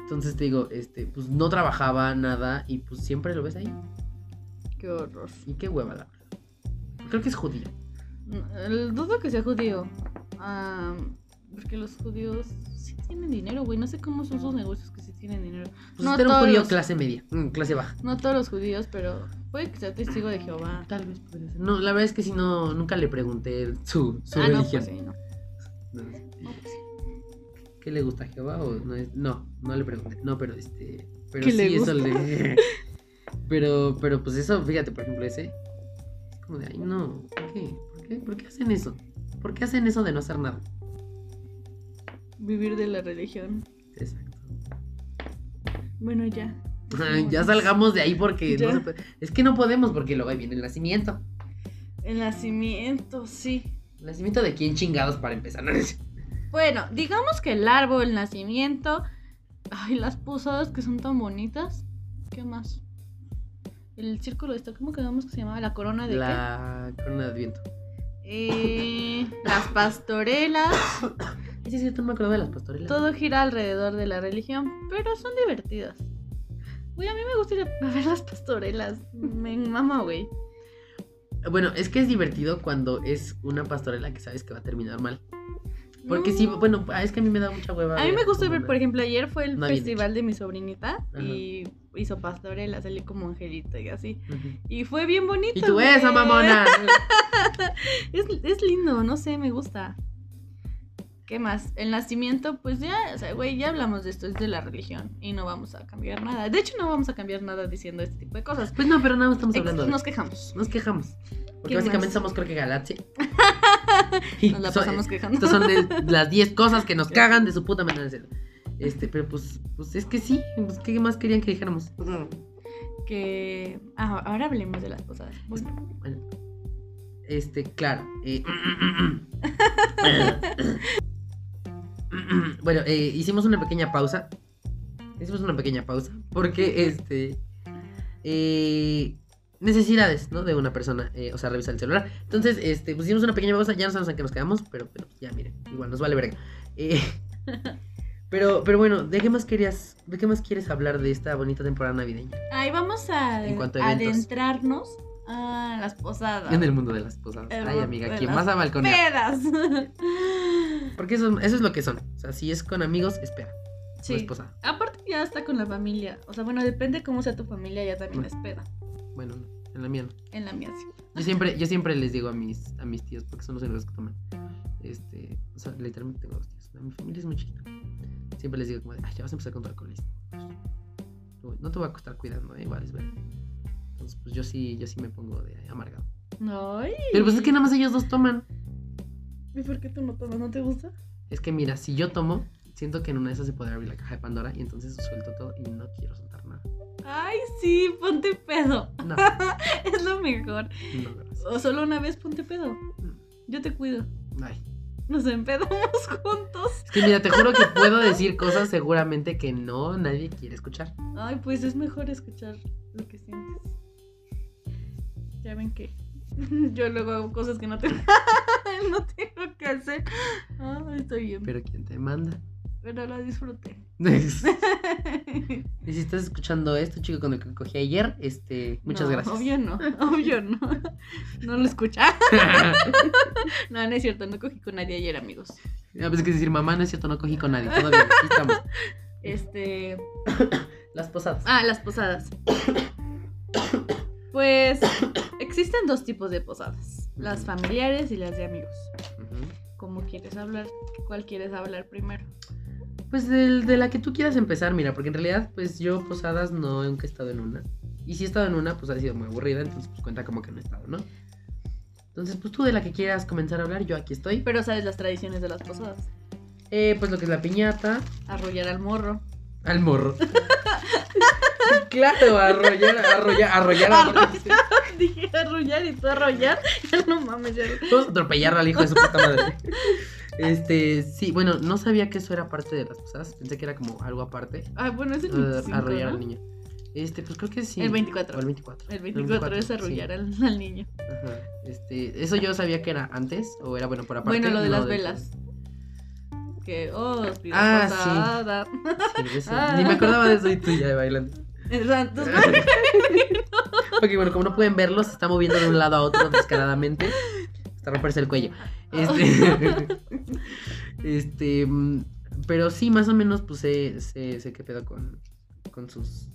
Entonces te digo, este, pues no trabajaba nada y pues siempre lo ves ahí. Qué horror. Y qué hueva, la verdad. Creo que es judío. No, el- Dudo que sea judío. Ah, porque los judíos sí tienen dinero, güey. No sé cómo son sus negocios tienen dinero. Pues No era un judío los- clase media, mm, clase baja. No todos los judíos, pero puede que sea testigo de Jehová. Tal vez podría ser. No, la verdad es que si no, nunca le pregunté su, su ah, no, religión. pues sí, no. No, No, pues sí. ¿Qué le gusta a Jehová o no? es- No, no le pregunté. No, pero este. Pero ¿Qué sí, le eso gusta? le. Pero, pero pues eso, fíjate, por ejemplo, ese. Es como de, ay, no. ¿Por qué? ¿Por qué? ¿Por qué hacen eso? ¿Por qué hacen eso de no hacer nada? Vivir de la religión. Exacto. Bueno, ya. Ya salgamos de ahí porque no se puede. Es que no podemos porque luego ahí viene el nacimiento. El nacimiento, sí. ¿El nacimiento de quién chingados para empezar? Bueno, digamos que el árbol, el nacimiento. Ay, las posadas que son tan bonitas. ¿Qué más? El círculo está, ¿cómo quedamos que se llamaba? La corona de La corona de Adviento. qué? Eh, las pastorelas. Sí, es cierto, no me acuerdo de las pastorelas. Todo gira alrededor de la religión, pero son divertidas. Güey, a mí me gusta ir a ver las pastorelas. Me mama, güey. Bueno, es que es divertido cuando es una pastorela que sabes que va a terminar mal. Porque No. sí, bueno, ah, es que a mí me da mucha hueva. A mí me gusta ver, la- por ejemplo, ayer fue el No festival de mi sobrinita Ajá. y hizo pastorela, salí como angelita y así. Ujú. Y fue bien bonito. Y tú, güey. esa mamona. Es, es lindo, no sé, me gusta. ¿Qué más? El nacimiento, pues ya, o sea, güey, ya hablamos de esto, es de la religión y no vamos a cambiar nada. De hecho, no vamos a cambiar nada diciendo este tipo de cosas. Pues no, pero nada, más estamos Ex- hablando. de- Nos quejamos. Nos quejamos. Porque ¿Qué básicamente más? somos, creo que Galaxia. Nos la pasamos quejando. Estas son de- las 10 cosas que nos cagan de su puta manera de ser. Este, pero pues, pues es que sí. Pues, ¿Qué más querían que dijéramos? Que. Ah, ahora hablemos de las posadas. Bueno, Bueno, este, claro. eh, bueno, eh, hicimos una pequeña pausa. Hicimos una pequeña pausa. Porque, este. eh, necesidades, ¿no? De una persona. eh, o sea, revisar el celular. Entonces, este, pues hicimos una pequeña pausa. Ya no sabemos en qué nos quedamos. Pero, pero ya, miren. Igual, nos vale verga. Eh, pero, pero bueno, ¿de qué más querías? ¿De qué más quieres hablar de esta bonita temporada navideña? Ahí vamos a En cuanto a eventos. Adentrarnos a las posadas. En el mundo de las posadas. El Ay, amiga, de ¿quién las vas a balconear? Pedas. Porque eso, eso es lo que son. O sea, si es con amigos, espera. No es Sí. posada. Aparte ya está con la familia. O sea, bueno, depende cómo sea tu familia, ya también es peda. Bueno, no, en la mía no. En la mía sí. Yo siempre, yo siempre les digo a mis, a mis tíos, porque son los únicos que toman. Este, o sea, literalmente tengo dos tíos. Mi familia es muy chiquita. Siempre les digo como de, ay, ya vas a empezar con tu alcoholismo. No- No te voy a costar cuidando, eh, igual es verdad. Entonces, pues yo sí, yo sí me pongo de amargado. Ay. Pero pues es que nada más ellos dos toman. ¿Y por qué tú no tomas? ¿No te gusta? Es que mira, si yo tomo, siento que en una de esas se podría abrir la caja de Pandora y entonces suelto todo y no quiero soltar nada. Ay, sí, ponte pedo. No, Es lo mejor. no, gracias. O solo una vez ponte pedo. Yo te cuido. Ay. Nos empedamos juntos. Es que mira, te juro que puedo decir cosas seguramente que no nadie quiere escuchar. Ay, pues es mejor escuchar lo que sientes. Ya ven que yo luego hago cosas que no te no tengo que hacer. Ah, estoy bien. Pero ¿quién te manda? Pero lo disfruté. y si estás escuchando esto, chico, con el que cogí ayer, este, muchas No, gracias. Obvio no, obvio no. No lo escucha. No, no es cierto, no cogí con nadie ayer, amigos. A veces que decir, mamá, no es cierto, no cogí con nadie. Todavía, aquí estamos. Este. Las posadas. Ah, las posadas. Pues existen dos tipos de posadas: las familiares y las de amigos. ¿Cómo quieres hablar? ¿Cuál quieres hablar primero? Pues del- de la que tú quieras empezar, mira, porque en realidad, pues yo posadas no nunca he estado en una. Y si he estado en una, pues ha sido muy aburrida, entonces pues cuenta como que no he estado, ¿no? Entonces, pues tú de la que quieras comenzar a hablar, yo aquí estoy. Pero sabes las tradiciones de las posadas: Eh, pues lo que es la piñata, arrollar al morro. Al morro. claro, arrollar, arrollar, arrollar morro. Dije arrollar y tú arrollar. Ya no mames, ya. Vamos a atropellar al hijo de su puta madre. Este, sí, bueno, no sabía que eso era parte de las posadas. Pensé que era como algo aparte. Ah, bueno, es el eh, 25, arrollar ¿no? al niño. Este, pues creo que sí. El 24. O el 24. El 24 es arrollar sí. al, al niño. Ajá. Este, eso yo sabía que era antes o era bueno por aparte. bueno, lo de no las velas. Que, oh, Ah, sí. Sí. Ah. Ni me acordaba de eso y tú ya bailando. Entonces, Ok, bueno, como no pueden verlo, se está moviendo de un lado a otro descaradamente. Hasta romperse el cuello. Este. este. mm, Pero sí, más o menos, pues sé, sé, sé qué pedo con, con sus.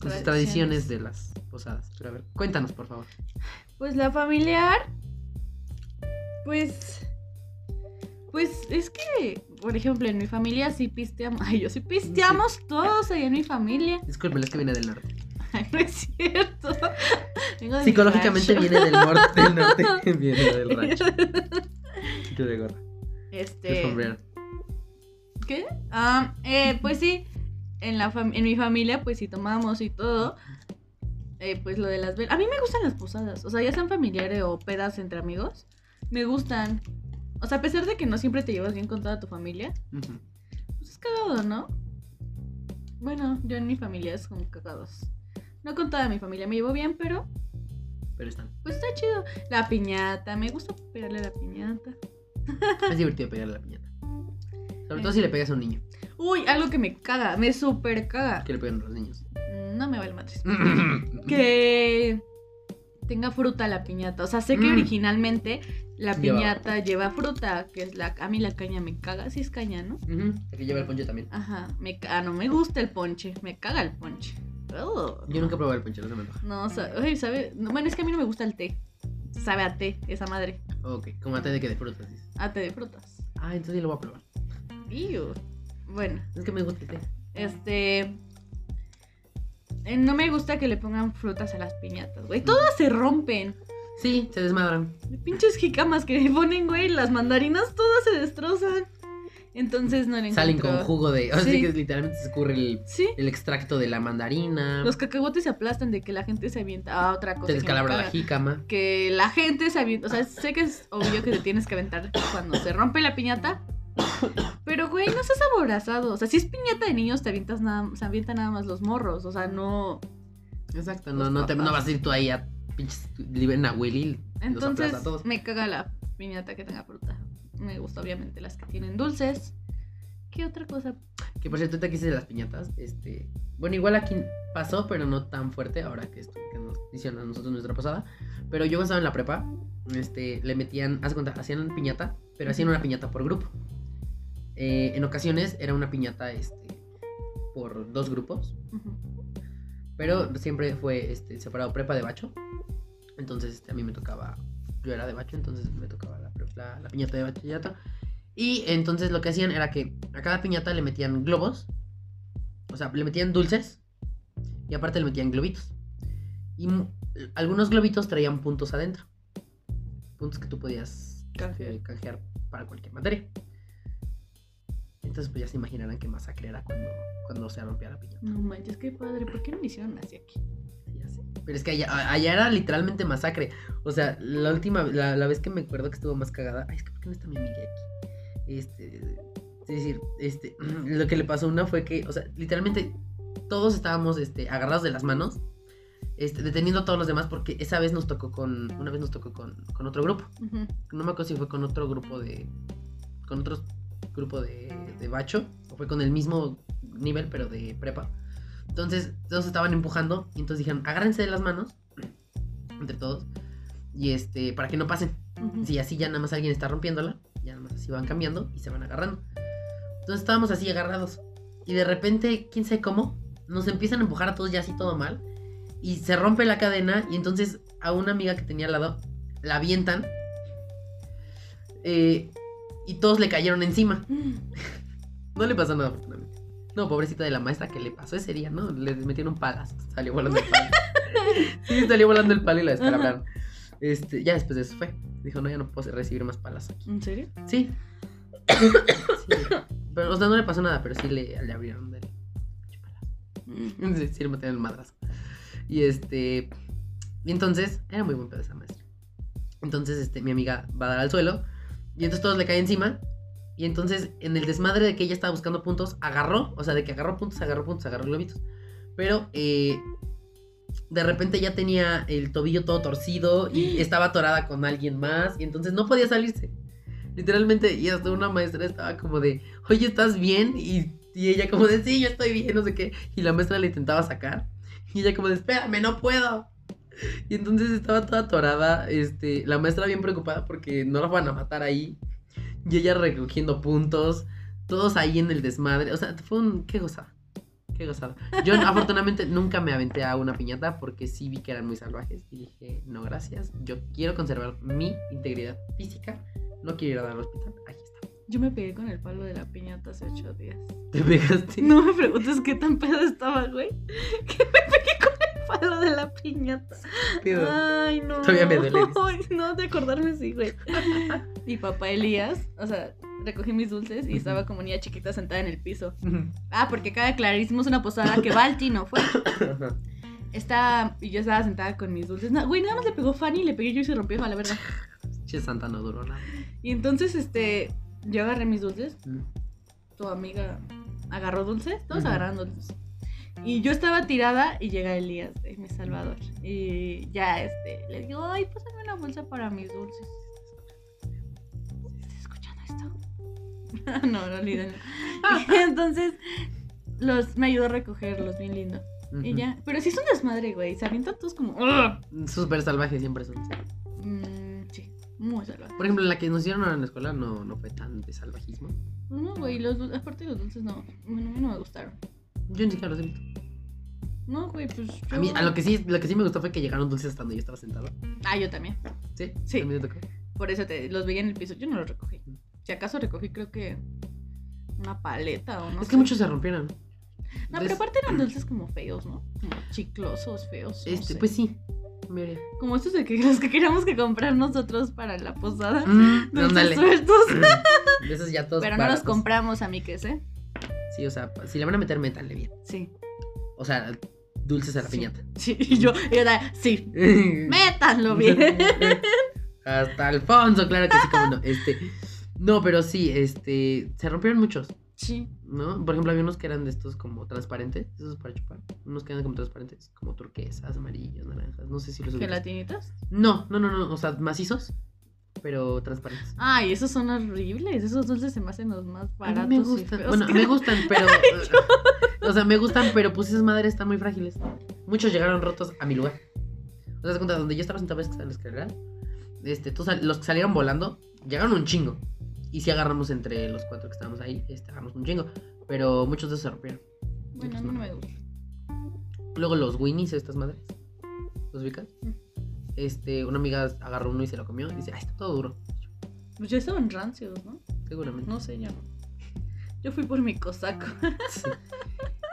Con sus Tradiciones. tradiciones de las posadas. Pero a ver, cuéntanos, por favor. Pues la familiar, pues, pues es que, por ejemplo, en mi familia sí pisteamos, ay, yo sí pisteamos todos ahí en mi familia. Disculpen, es que viene del norte. Ay, no es cierto. Vengo Psicológicamente rancho. viene del norte, del norte. Viene del rancho. Yo de gorra. De Este. ¿qué? Ah, eh, pues sí, en la en mi familia, pues sí tomamos y todo. Eh, pues lo de las velas. A mí me gustan las posadas. O sea, ya sean familiares o pedas entre amigos. Me gustan. O sea, a pesar de que no siempre te llevas bien con toda tu familia. Pues es cagado, ¿no? Bueno, yo en mi familia es como cagados. No con toda mi familia me llevo bien, pero Pero están. pues está chido. La piñata, me gusta pegarle a la piñata. Es divertido pegarle la piñata. Sobre todo si le pegas a un niño. Uy, algo que me caga, me super caga. Que le pegan a los niños. No me vale madres. que tenga fruta la piñata. O sea, sé que Mm. originalmente la piñata lleva fruta, que es la a mí la caña me caga, sí es caña, ¿no? Ujú, el que lleva el ponche también. Ajá, me ah, no me gusta el ponche, me caga el ponche. Ugh. Yo nunca he probado el ponche, no se me antoja. No, sabe, no, bueno, es que a mí no me gusta el té. Sabe a té, esa madre. Ok, como a té de que de frutas. dices. A té de frutas. Ah, entonces sí lo voy a probar. Bueno, Es que me gusta el té. este eh, no me gusta que le pongan frutas a las piñatas, güey. Todas se rompen. Sí, se desmadran. Pinches jicamas que ponen, güey, las mandarinas todas se destrozan. Entonces no le Salen con jugo de. Así Sí. que literalmente se escurre el, Sí. el extracto de la mandarina. Los cacahuates se aplastan de que la gente se avienta a otra cosa. me descalabra la jícama. que la gente se avienta, o sea, sé que es obvio que te tienes que aventar cuando se rompe la piñata, pero güey, no seas aborazado, o sea, si es piñata de niños te avientas nada, se avientan nada más los morros, o sea, no, Exacto, no, no, te, no vas a ir tú ahí a pinches. Liberen a Willy. Los entonces aplasta a todos. me caga la piñata que tenga fruta, me gusta obviamente las que tienen dulces, ¿qué otra cosa? Que por cierto, que hice de las piñatas, este. Bueno, igual aquí pasó, pero no tan fuerte ahora que, esto, que nos hicieron a nosotros nuestra posada. Pero yo cuando estaba en la prepa, este, le metían, haz cuenta, hacían piñata, pero hacían una piñata por grupo. Eh, en ocasiones era una piñata, este, por dos grupos, Ujú. pero siempre fue, este, separado prepa de bacho. Entonces, este, a mí me tocaba, yo era de bacho, entonces me tocaba la, pre- la, la piñata de bachillerato. Y entonces lo que hacían era que a cada piñata le metían globos. O sea, le metían dulces. Y aparte le metían globitos. Y algunos globitos traían puntos adentro. Puntos que tú podías Canjear. canjear para cualquier materia. Entonces pues ya se imaginarán qué masacre era cuando, cuando se rompía la piñata. No manches, qué padre, ¿por qué no me hicieron así aquí? Ya sé. Pero es que allá, allá era literalmente masacre. O sea, la última, la, la vez que me acuerdo que estuvo más cagada. Ay, es que ¿por qué no está mi amiga aquí? Este. Es decir, este. Lo que le pasó a una fue que, o sea, literalmente todos estábamos este, agarrados de las manos. este, deteniendo a todos los demás porque esa vez nos tocó con, una vez nos tocó con, con otro grupo. No me acuerdo si fue con otro grupo de, con otro grupo de, de bacho o fue con el mismo nivel pero de prepa. Entonces todos estaban empujando y entonces dijeron, agárrense de las manos entre todos y este, para que no pasen. Si así ya nada más alguien está rompiéndola, ya nada más así van cambiando y se van agarrando. Entonces estábamos así agarrados. Y de repente, quién sabe cómo, nos empiezan a empujar a todos ya así todo mal. Y se rompe la cadena y entonces a una amiga que tenía al lado la avientan. eh, y todos le cayeron encima. No le pasó nada, afortunadamente. No, pobrecita de la maestra que le pasó ese día, ¿no? Le metieron palas. Salió volando el palo. sí, salió volando el palo y la descalabraron. Este, ya después de eso fue. Dijo, no, ya no puedo recibir más palas aquí. ¿En serio? Sí. Sí. Pero, o sea, no le pasó nada, pero sí le, le abrieron del Mm. Sí, sí le metieron el madrazo. Y este. Y entonces, era muy buen pedo esa maestra. Entonces, este, mi amiga va a dar al suelo. Y entonces todos le caen encima. Y entonces, en el desmadre de que ella estaba buscando puntos, agarró. O sea, de que agarró puntos, agarró puntos, agarró globitos. Pero, eh, de repente ya tenía el tobillo todo torcido y estaba atorada con alguien más. Y entonces no podía salirse. Literalmente, y hasta una maestra estaba como de, oye, ¿estás bien? Y, y ella como de, sí, yo estoy bien, no sé qué. Y la maestra le intentaba sacar. Y ella como de, espérame, no puedo. Y entonces estaba toda atorada, este, la maestra bien preocupada porque no la van a matar ahí. Y ella recogiendo puntos, todos ahí en el desmadre. O sea, fue un, qué gozada. Qué gozada. Yo afortunadamente nunca me aventé a una piñata porque sí vi que eran muy salvajes. Y dije, no, gracias. Yo quiero conservar mi integridad física. No quiero ir a dar al hospital. Ahí está. Yo me pegué con el palo de la piñata hace ocho días. Te pegaste. No me preguntes qué tan pedo estaba, güey. Que me pegué con palo de la piñata. Ay, no. Todavía me duele. Ay, no, de acordarme sí, güey. Mi papá Elías, o sea, recogí mis dulces y estaba como niña chiquita sentada en el piso. Ah, porque cada claro, hicimos una posada que Balti no fue. Estaba, y yo estaba sentada con mis dulces. No, güey, nada más le pegó Fanny, le pegué yo y se rompió, a la verdad. Che, Santa no duró nada. Y entonces, este, yo agarré mis dulces, tu amiga agarró dulces, todos Ujú. agarraron dulces. Y yo estaba tirada y llega Elías, de mi salvador. Y ya, este, le digo, ay, pásame una bolsa para mis dulces. ¿Estás escuchando esto? no, no, olvídenlo. Y entonces, los, me ayudó a recogerlos, bien lindo. Y ya, pero sí es un desmadre, güey. Se avientan todos como. Súper salvajes siempre son. Mm, sí, muy salvaje. Por ejemplo, la que nos hicieron en la escuela no, no fue tan de salvajismo. No, güey, los, aparte los dulces no, mí no me gustaron. Yo ni siquiera los he visto. No, güey, pues. A mí, a lo que sí, lo que sí me gustó fue que llegaron dulces hasta donde yo estaba sentado. Ah, yo también. Sí, Sí. también me tocó. Por eso te, los veía en el piso. Yo no los recogí. Si acaso recogí, creo que una paleta o no es sé. que muchos se rompieron. No, pero aparte eran dulces como feos, ¿no? Como chiclosos, feos. no Este, sé. pues sí. Mire. Como estos de que los que queríamos que comprar nosotros para la posada. Mm, Dulces sueltos. De esos ya todos Pero no los compramos, amigues, ¿eh? Sí, o sea, si le van a meter, métanle bien. Sí. O sea, dulces a la Sí. piñata. Sí, y yo, y da- sí, métanlo bien. Hasta Alfonso, claro que sí, como no. Este. No, pero sí, este. Se rompieron muchos, Sí. ¿no? Por ejemplo, había unos que eran de estos como transparentes. Esos para chupar. Unos que eran como transparentes. Como turquesas, amarillos, naranjas. No sé si los. ¿Gelatinitas? No, no, no, no. O sea, macizos. Pero transparentes. Ay, esos son horribles. Esos dulces se me hacen los más A baratos. mí me gustan. Bueno, que- me gustan, pero. o sea, me gustan, pero pues esas madres están muy frágiles. Muchos llegaron rotos a mi lugar. O sea, se cuenta, donde yo estaba sentado, ves que está en la escalera. Este, todos los que salieron volando, llegaron un chingo. Y si agarramos entre los cuatro que estábamos ahí, este, agarramos un chingo. Pero muchos de esos se rompieron. Bueno, a mí no me gusta. Luego los Winnies, estas madres. ¿Los ubicas? Mm. Este, una amiga agarró uno y se lo comió. Y dice, ay, está todo duro. Pues ya estaban rancios, ¿no? Seguramente. No sé, yo no. Yo fui por mi cosaco. Sí.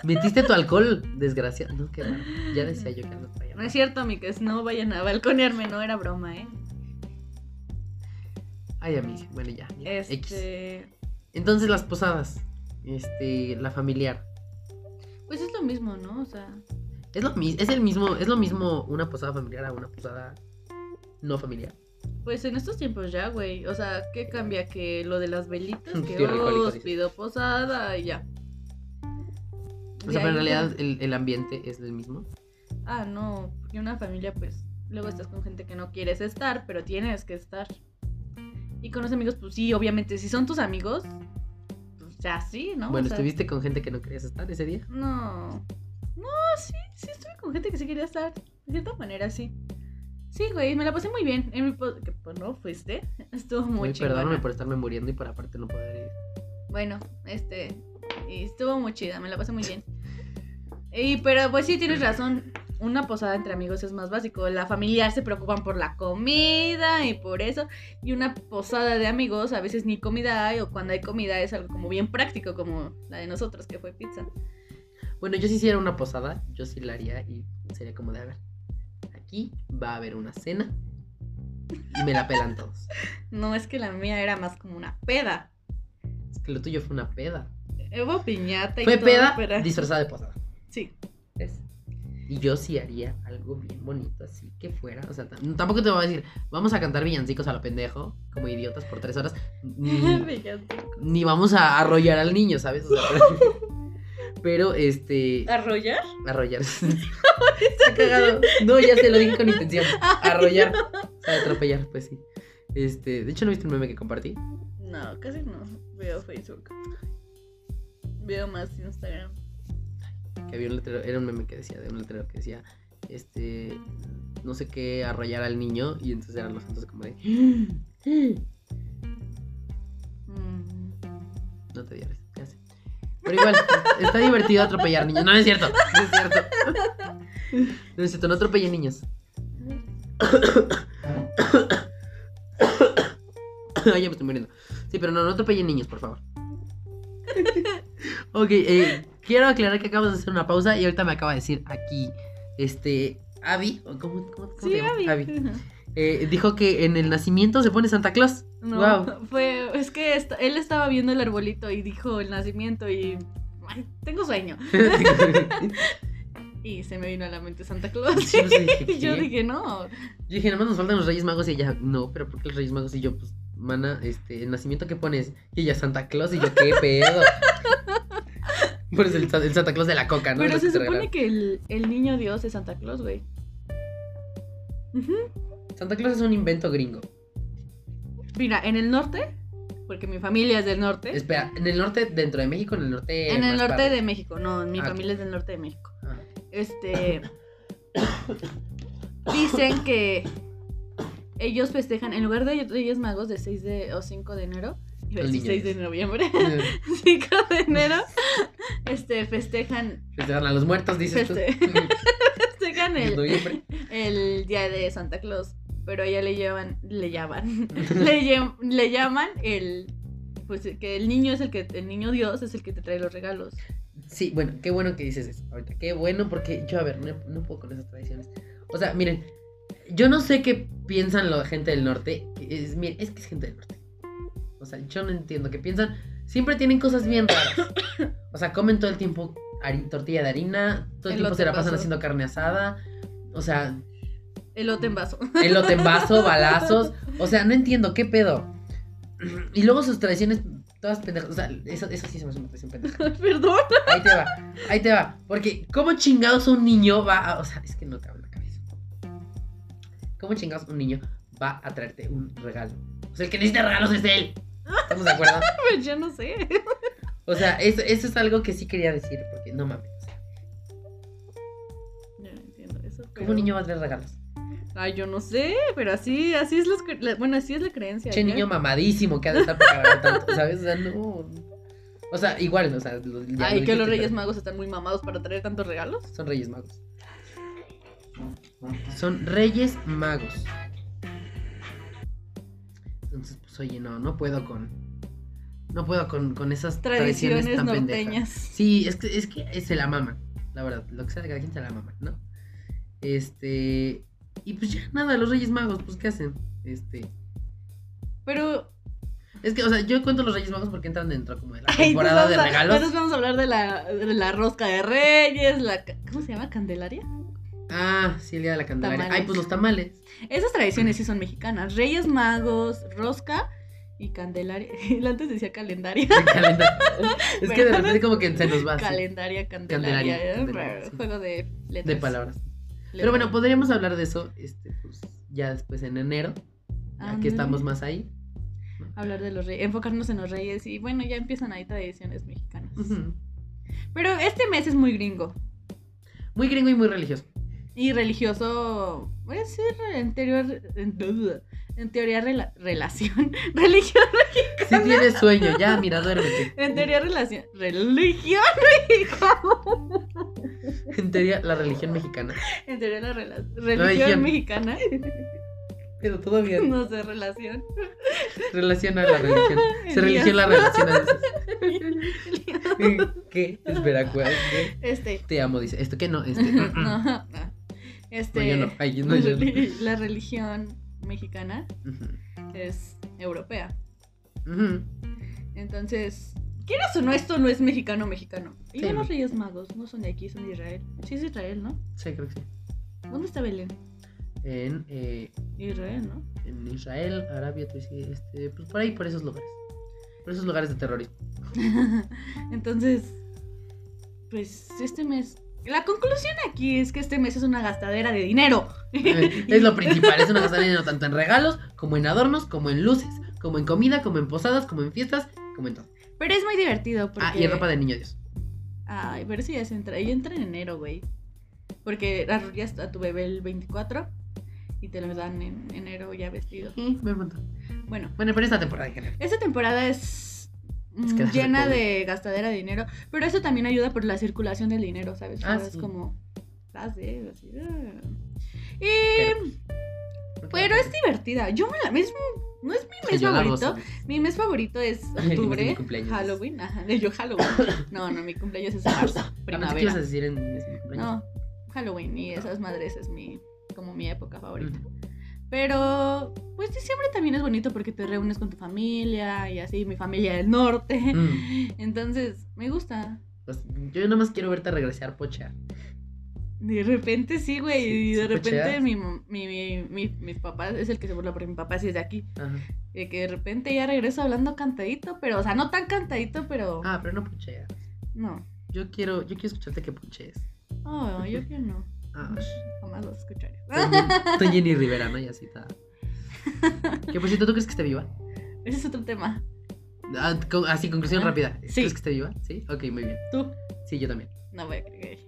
Metiste tu alcohol, desgraciado. No, qué raro. Ya decía yo que no traía. No es cierto, amigues. No vayan a balconearme, no era broma, ¿eh? Ay, amiga. Bueno, ya. ya, X. Este. Entonces, las posadas. Este, la familiar. Pues es lo mismo, ¿no? O sea. Es lo, es el mismo, es lo mismo una posada familiar a una posada no familiar. Pues en estos tiempos ya, güey. O sea, ¿qué cambia? Que lo de las velitas, que alcohólico, os dices. pido posada y ya. O sea, pero en realidad el, el ambiente es el mismo. ah, no, porque una familia, pues, luego estás con gente que no quieres estar, pero tienes que estar. Y con los amigos, pues sí, obviamente, si son tus amigos, pues ya sí, ¿no? bueno, O sea, ¿estuviste con gente que no querías estar ese día? No. No, sí, sí estuve con gente que sí quería estar. De cierta manera, sí. Sí, güey, me la pasé muy bien. En mi que pues no fuiste. Estuvo muy Uy, chingona. perdóname por estarme muriendo y por aparte no poder ir. Bueno, este. Y estuvo muy chida, me la pasé muy bien. Y, pero pues sí, tienes razón. Una posada entre amigos es más básico. La familiar se preocupan por la comida y por eso. Y una posada de amigos a veces ni comida hay o cuando hay comida es algo como bien práctico como la de nosotros que fue pizza. Bueno, yo si hiciera una posada, yo sí la haría y sería como de, a ver, aquí va a haber una cena y me la pelan todos. No es que la mía era más como una peda. Es que lo tuyo fue una peda. Hubo piñata y Fue todo, peda pero- disfrazada de posada. Sí. Y yo sí haría algo bien bonito, así que fuera. O sea, tam- tampoco te voy a decir, vamos a cantar villancicos a lo pendejo, como idiotas por tres horas. Ni, ni vamos a arrollar al niño, ¿sabes? O sea, pero, este. ¿Arrollar? Arrollar. Está cagado. No, ya se lo dije con intención. Arrollar. O sea, atropellar, pues sí. Este, de hecho, ¿no viste el meme que compartí? No, casi no. Veo Facebook. Veo más Instagram. Que había un letrero, era un meme que decía, de un letrero que decía, este, no sé qué, arrollar al niño. Y entonces eran los santos como de, Pero igual, está divertido atropellar niños. No, no es cierto, no es cierto. No es cierto, no atropellen niños. Ay, ya me estoy muriendo. Sí, pero no, no atropellen niños, por favor. ok, eh, quiero aclarar que acabamos de hacer una pausa y ahorita me acaba de decir aquí, este, Abby, ¿o ¿cómo, cómo, cómo Sí, te llamas? Abby. Eh, dijo que en el nacimiento se pone Santa Claus. No, Wow. fue. Es que él estaba viendo el arbolito y dijo el nacimiento y. Ay, tengo sueño. Y se me vino a la mente Santa Claus. Yo no sé, dije, y yo dije, no. Yo dije, nada más nos faltan los Reyes Magos y ella, no, pero ¿por qué los Reyes Magos? Y yo, pues, mana, este, el nacimiento que pones, y ella, Santa Claus, y yo, ¿qué pedo? Pues el, sa- el Santa Claus de la coca, ¿no? Pero se supone que el, el niño Dios es Santa Claus, güey. Ujú. Santa Claus es un invento gringo. Mira, en el norte, porque mi familia es del norte. Espera, en el norte, dentro de México, en el norte. en el norte padre. de México, no, mi Ah, familia es del norte de México. Ah. Este. dicen que ellos festejan, en lugar de Reyes Magos de 6 de, o 5 de enero, iba a El decir niño 6 de noviembre, 5 de enero, este, festejan, Festejan a los muertos, dices Feste- tú. festejan el, el día de Santa Claus, pero a ella le llevan, le llaman, le, lle- le llaman el, pues que el niño es el que, el niño Dios es el que te trae los regalos. Sí, bueno, qué bueno que dices eso. Ahorita, qué bueno porque yo, a ver, no, no puedo con esas tradiciones. O sea, miren, yo no sé qué piensan la gente del norte. Es, miren, es que es gente del norte. O sea, yo no entiendo qué piensan. Siempre tienen cosas bien raras. O sea, comen todo el tiempo tortilla de harina, todo el tiempo se la pasan haciendo carne asada. O sea, Elote en vaso. elote en vaso, balazos. O sea, no entiendo qué pedo. Y luego sus tradiciones todas pendejas. O sea, eso, eso sí se me hace una tradición pendeja. Perdón. Ahí te va, ahí te va. Porque, ¿cómo chingados un niño va a. O sea, es que no cabe en la cabeza. ¿Cómo chingados un niño va a traerte un regalo? O sea, el que necesita regalos es él. ¿Estamos de acuerdo? Pues yo no sé. O sea, eso, eso es algo que sí quería decir. Porque no mames. o sea, Yo no entiendo eso. ¿Cómo un niño va a traer regalos? Ay, yo no sé, pero así, así es los la- bueno, así es la creencia. Che, niño mamadísimo que ha de estar para cargar tanto, ¿sabes? O sea, no. O sea, igual, o sea. lo- ya Ay, lo que los Reyes pero Magos están muy mamados para traer tantos regalos. Son Reyes Magos. Son Reyes Magos. Entonces, pues oye, no, no puedo con. No puedo con, con esas tradiciones, Tradiciones tan pendejas. norteñas. Sí, es que, es que se la maman, la verdad. Lo que sea de cada quien se la maman, ¿no? Este. Y pues ya nada, los Reyes Magos, pues ¿qué hacen? Este. Pero. Es que, o sea, yo cuento los Reyes Magos porque entran dentro como de la temporada de a- regalos. entonces vamos a hablar de la, de la rosca de Reyes, la. ¿Cómo se llama? ¿Candelaria? Ah, sí, el día de la Candelaria. Tamales. Ay, pues los tamales. Esas tradiciones sí son mexicanas. Reyes Magos, rosca y Candelaria. Antes decía calendaria. El calendario. es que de repente como que se nos va. Calendaria, Candelaria. Candelaria, ¿eh? Candelaria, sí. Juego de letras. De palabras. Pero bueno, podríamos hablar de eso este, pues, ya después en enero. Ya que estamos más ahí. Hablar de los reyes, enfocarnos en los reyes y bueno, ya empiezan ahí tradiciones mexicanas. Pero este mes es muy gringo Muy gringo y muy religioso. y religioso, voy a decir en teoría, en, teoría rela- relación, religión, Si tienes sueño, ya, mira, duérmete. en teoría relación, religión, hijo. En teoría, la religión mexicana. en teoría la rela- religión Religión. mexicana, Pero todavía no sé, relación. relaciona la religión. Se religión la relación a veces. ¿Qué? Espera, ¿cuál? ¿Qué? Este, Te amo, dice. ¿Esto qué no? Este. no, mm, mm. no. Este, No, yo no. Ay, no, yo no. la religión mexicana es europea. Ujú. Entonces, quieras o no, esto no es mexicano mexicano. Y ya los Reyes Magos no son de aquí, son de Israel. Sí es Israel, ¿no? Sí, creo que sí. ¿Dónde está Belén? En, eh, Israel, ¿no? en Israel, Arabia, este, pues por ahí, por esos lugares. Por esos lugares de terrorismo. Entonces, pues este mes... La conclusión aquí es que este mes es una gastadera de dinero. Eh, Es lo principal, es una gastadera de dinero tanto en regalos, como en adornos, como en luces, como en comida, como en posadas, como en fiestas, como en todo. Pero es muy divertido porque... Ah, y en ropa de niño Dios. Ay, pero sí ya se entra. Ella entra en enero, güey. Porque arrullas a tu bebé el 24 y te lo dan en enero ya vestido. Sí, me. Bueno, Bueno, pero esta temporada en general. esta temporada es, Es mm, llena de gastadera de dinero, pero eso también ayuda por la circulación del dinero, ¿sabes? Ah, Es sí. como... sí, así, ah. Y... Pero, Pero es divertida. Yo me la... Es, no es mi mes favorito. Mi mes favorito es de mi octubre, cumpleaños. Halloween. Ajá, de yo Halloween. No, no, mi cumpleaños es marzo, que ibas a primavera. decir en mi cumpleaños. No, Halloween y esas madres es mi como mi época favorita. Ujú. Pero pues diciembre también es bonito porque te reúnes con tu familia y así, mi familia del norte. Mm. Entonces, me gusta. Pues, yo nada más quiero verte regresar pocha. De repente sí, güey, Sí, y sí de repente mi, mi, mi, mi, mi papá es el que se burla porque mi papá sí es de aquí. Ajá. De que de repente ya regreso hablando cantadito, pero, o sea, no tan cantadito, pero Ah, pero no pucheas. no. Yo quiero, yo quiero escucharte que puchees. Oh, yo que no. Ah, Jamás lo escucharé. Estoy Jenny Rivera, ¿no? Y así está. Que por cierto, ¿tú crees que esté viva? Ese es otro tema. Ah, con- así, conclusión Ah, rápida. sí. ¿Crees que esté viva? Sí, ok, muy bien. Tú, Sí, yo también. no voy a creer.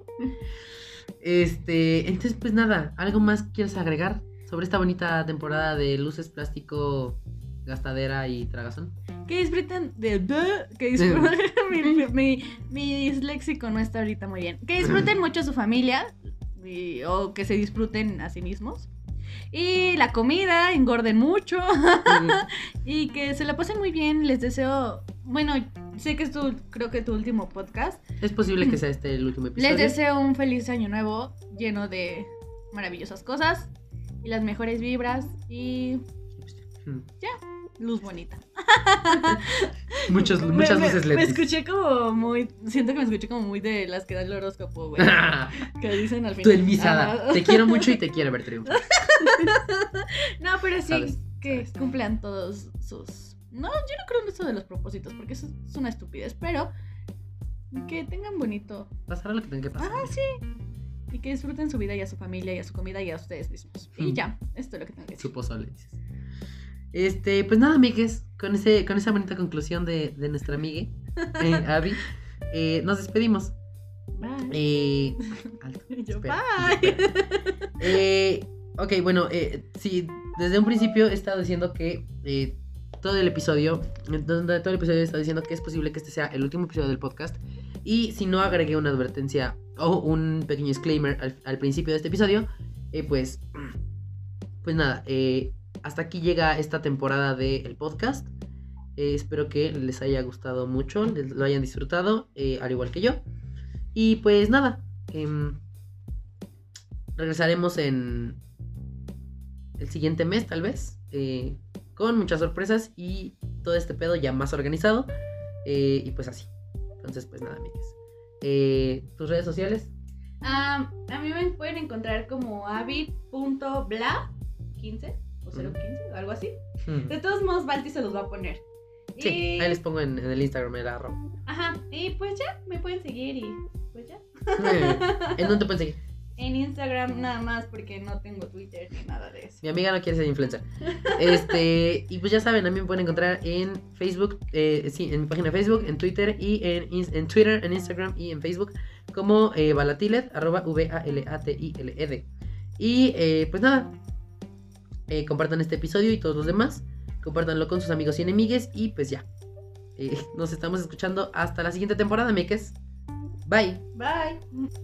Este, entonces, pues nada, ¿algo más quieres agregar sobre esta bonita temporada de luces, plástico, gastadera y tragazón? Que disfruten de... de- que disfruten... mi, mi, mi disléxico no está ahorita muy bien. Que disfruten mucho su familia y- o que se disfruten a sí mismos. Y la comida, engorden mucho y que se la pasen muy bien. Les deseo... Bueno, sé que es tu, creo que tu último podcast. Es posible que sea este el último episodio. Les deseo un feliz año nuevo lleno de maravillosas cosas y las mejores vibras y Mm. Luz bonita. Me- muchas me, luces Me LED. escuché como muy. Siento que me escuché como muy de las que dan el horóscopo, güey. que dicen al final. Tú enmisada. Ajá. Te quiero mucho y te quiero ver triunfar. No, pero sí, Sabes, que sabes. cumplan todos sus. No, yo no creo en eso de los propósitos, porque eso es una estupidez, pero que tengan bonito. Pasará lo que tenga que pasar. Ah, sí. Y que disfruten su vida y a su familia y a su comida y a ustedes mismos. Y Mm. ya, esto es lo que tengo que decir. Su pozole, dices. Este, pues nada, amigues, con, ese, con esa bonita conclusión de, de nuestra amiga, eh, Abby, eh, nos despedimos. Bye. Eh, alto, Yo, espera, bye. espera. Eh, ok, bueno, eh, sí, desde un principio he estado diciendo que todo el episodio, donde todo el episodio he estado diciendo que es posible que este sea el último episodio del podcast. Y si no agregué una advertencia o un pequeño disclaimer al, al principio de este episodio, pues, pues nada, eh, hasta aquí llega esta temporada del podcast. Eh, espero que les haya gustado mucho, lo hayan disfrutado, eh, al igual que yo. Y pues nada, em, regresaremos en el siguiente mes, tal vez, eh, con muchas sorpresas y todo este pedo ya más organizado. y pues así. Entonces, pues nada, amigues. Eh, ¿Tus redes sociales? Ah, a mí me pueden encontrar como avid.bla15 o 015 o algo así. De todos modos, Balti se los va a poner. Sí, Y- ahí les pongo en, en el Instagram el arroba. Ajá, y pues ya, me pueden seguir y pues ya. ¿En dónde te pueden seguir? En Instagram nada más porque no tengo Twitter ni nada de eso. Mi amiga no quiere ser influencer. Este, y pues ya saben, a mí me pueden encontrar en Facebook, eh, sí, en mi página de Facebook, en Twitter y en, en Twitter, en Instagram y en Facebook como eh, arroba V-A-L-A-T-I-L-E-D. Y eh, pues nada, eh, compartan este episodio y todos los demás. Compártanlo con sus amigos y enemigues y pues ya. Eh, nos estamos escuchando hasta la siguiente temporada, meques. Bye. Bye.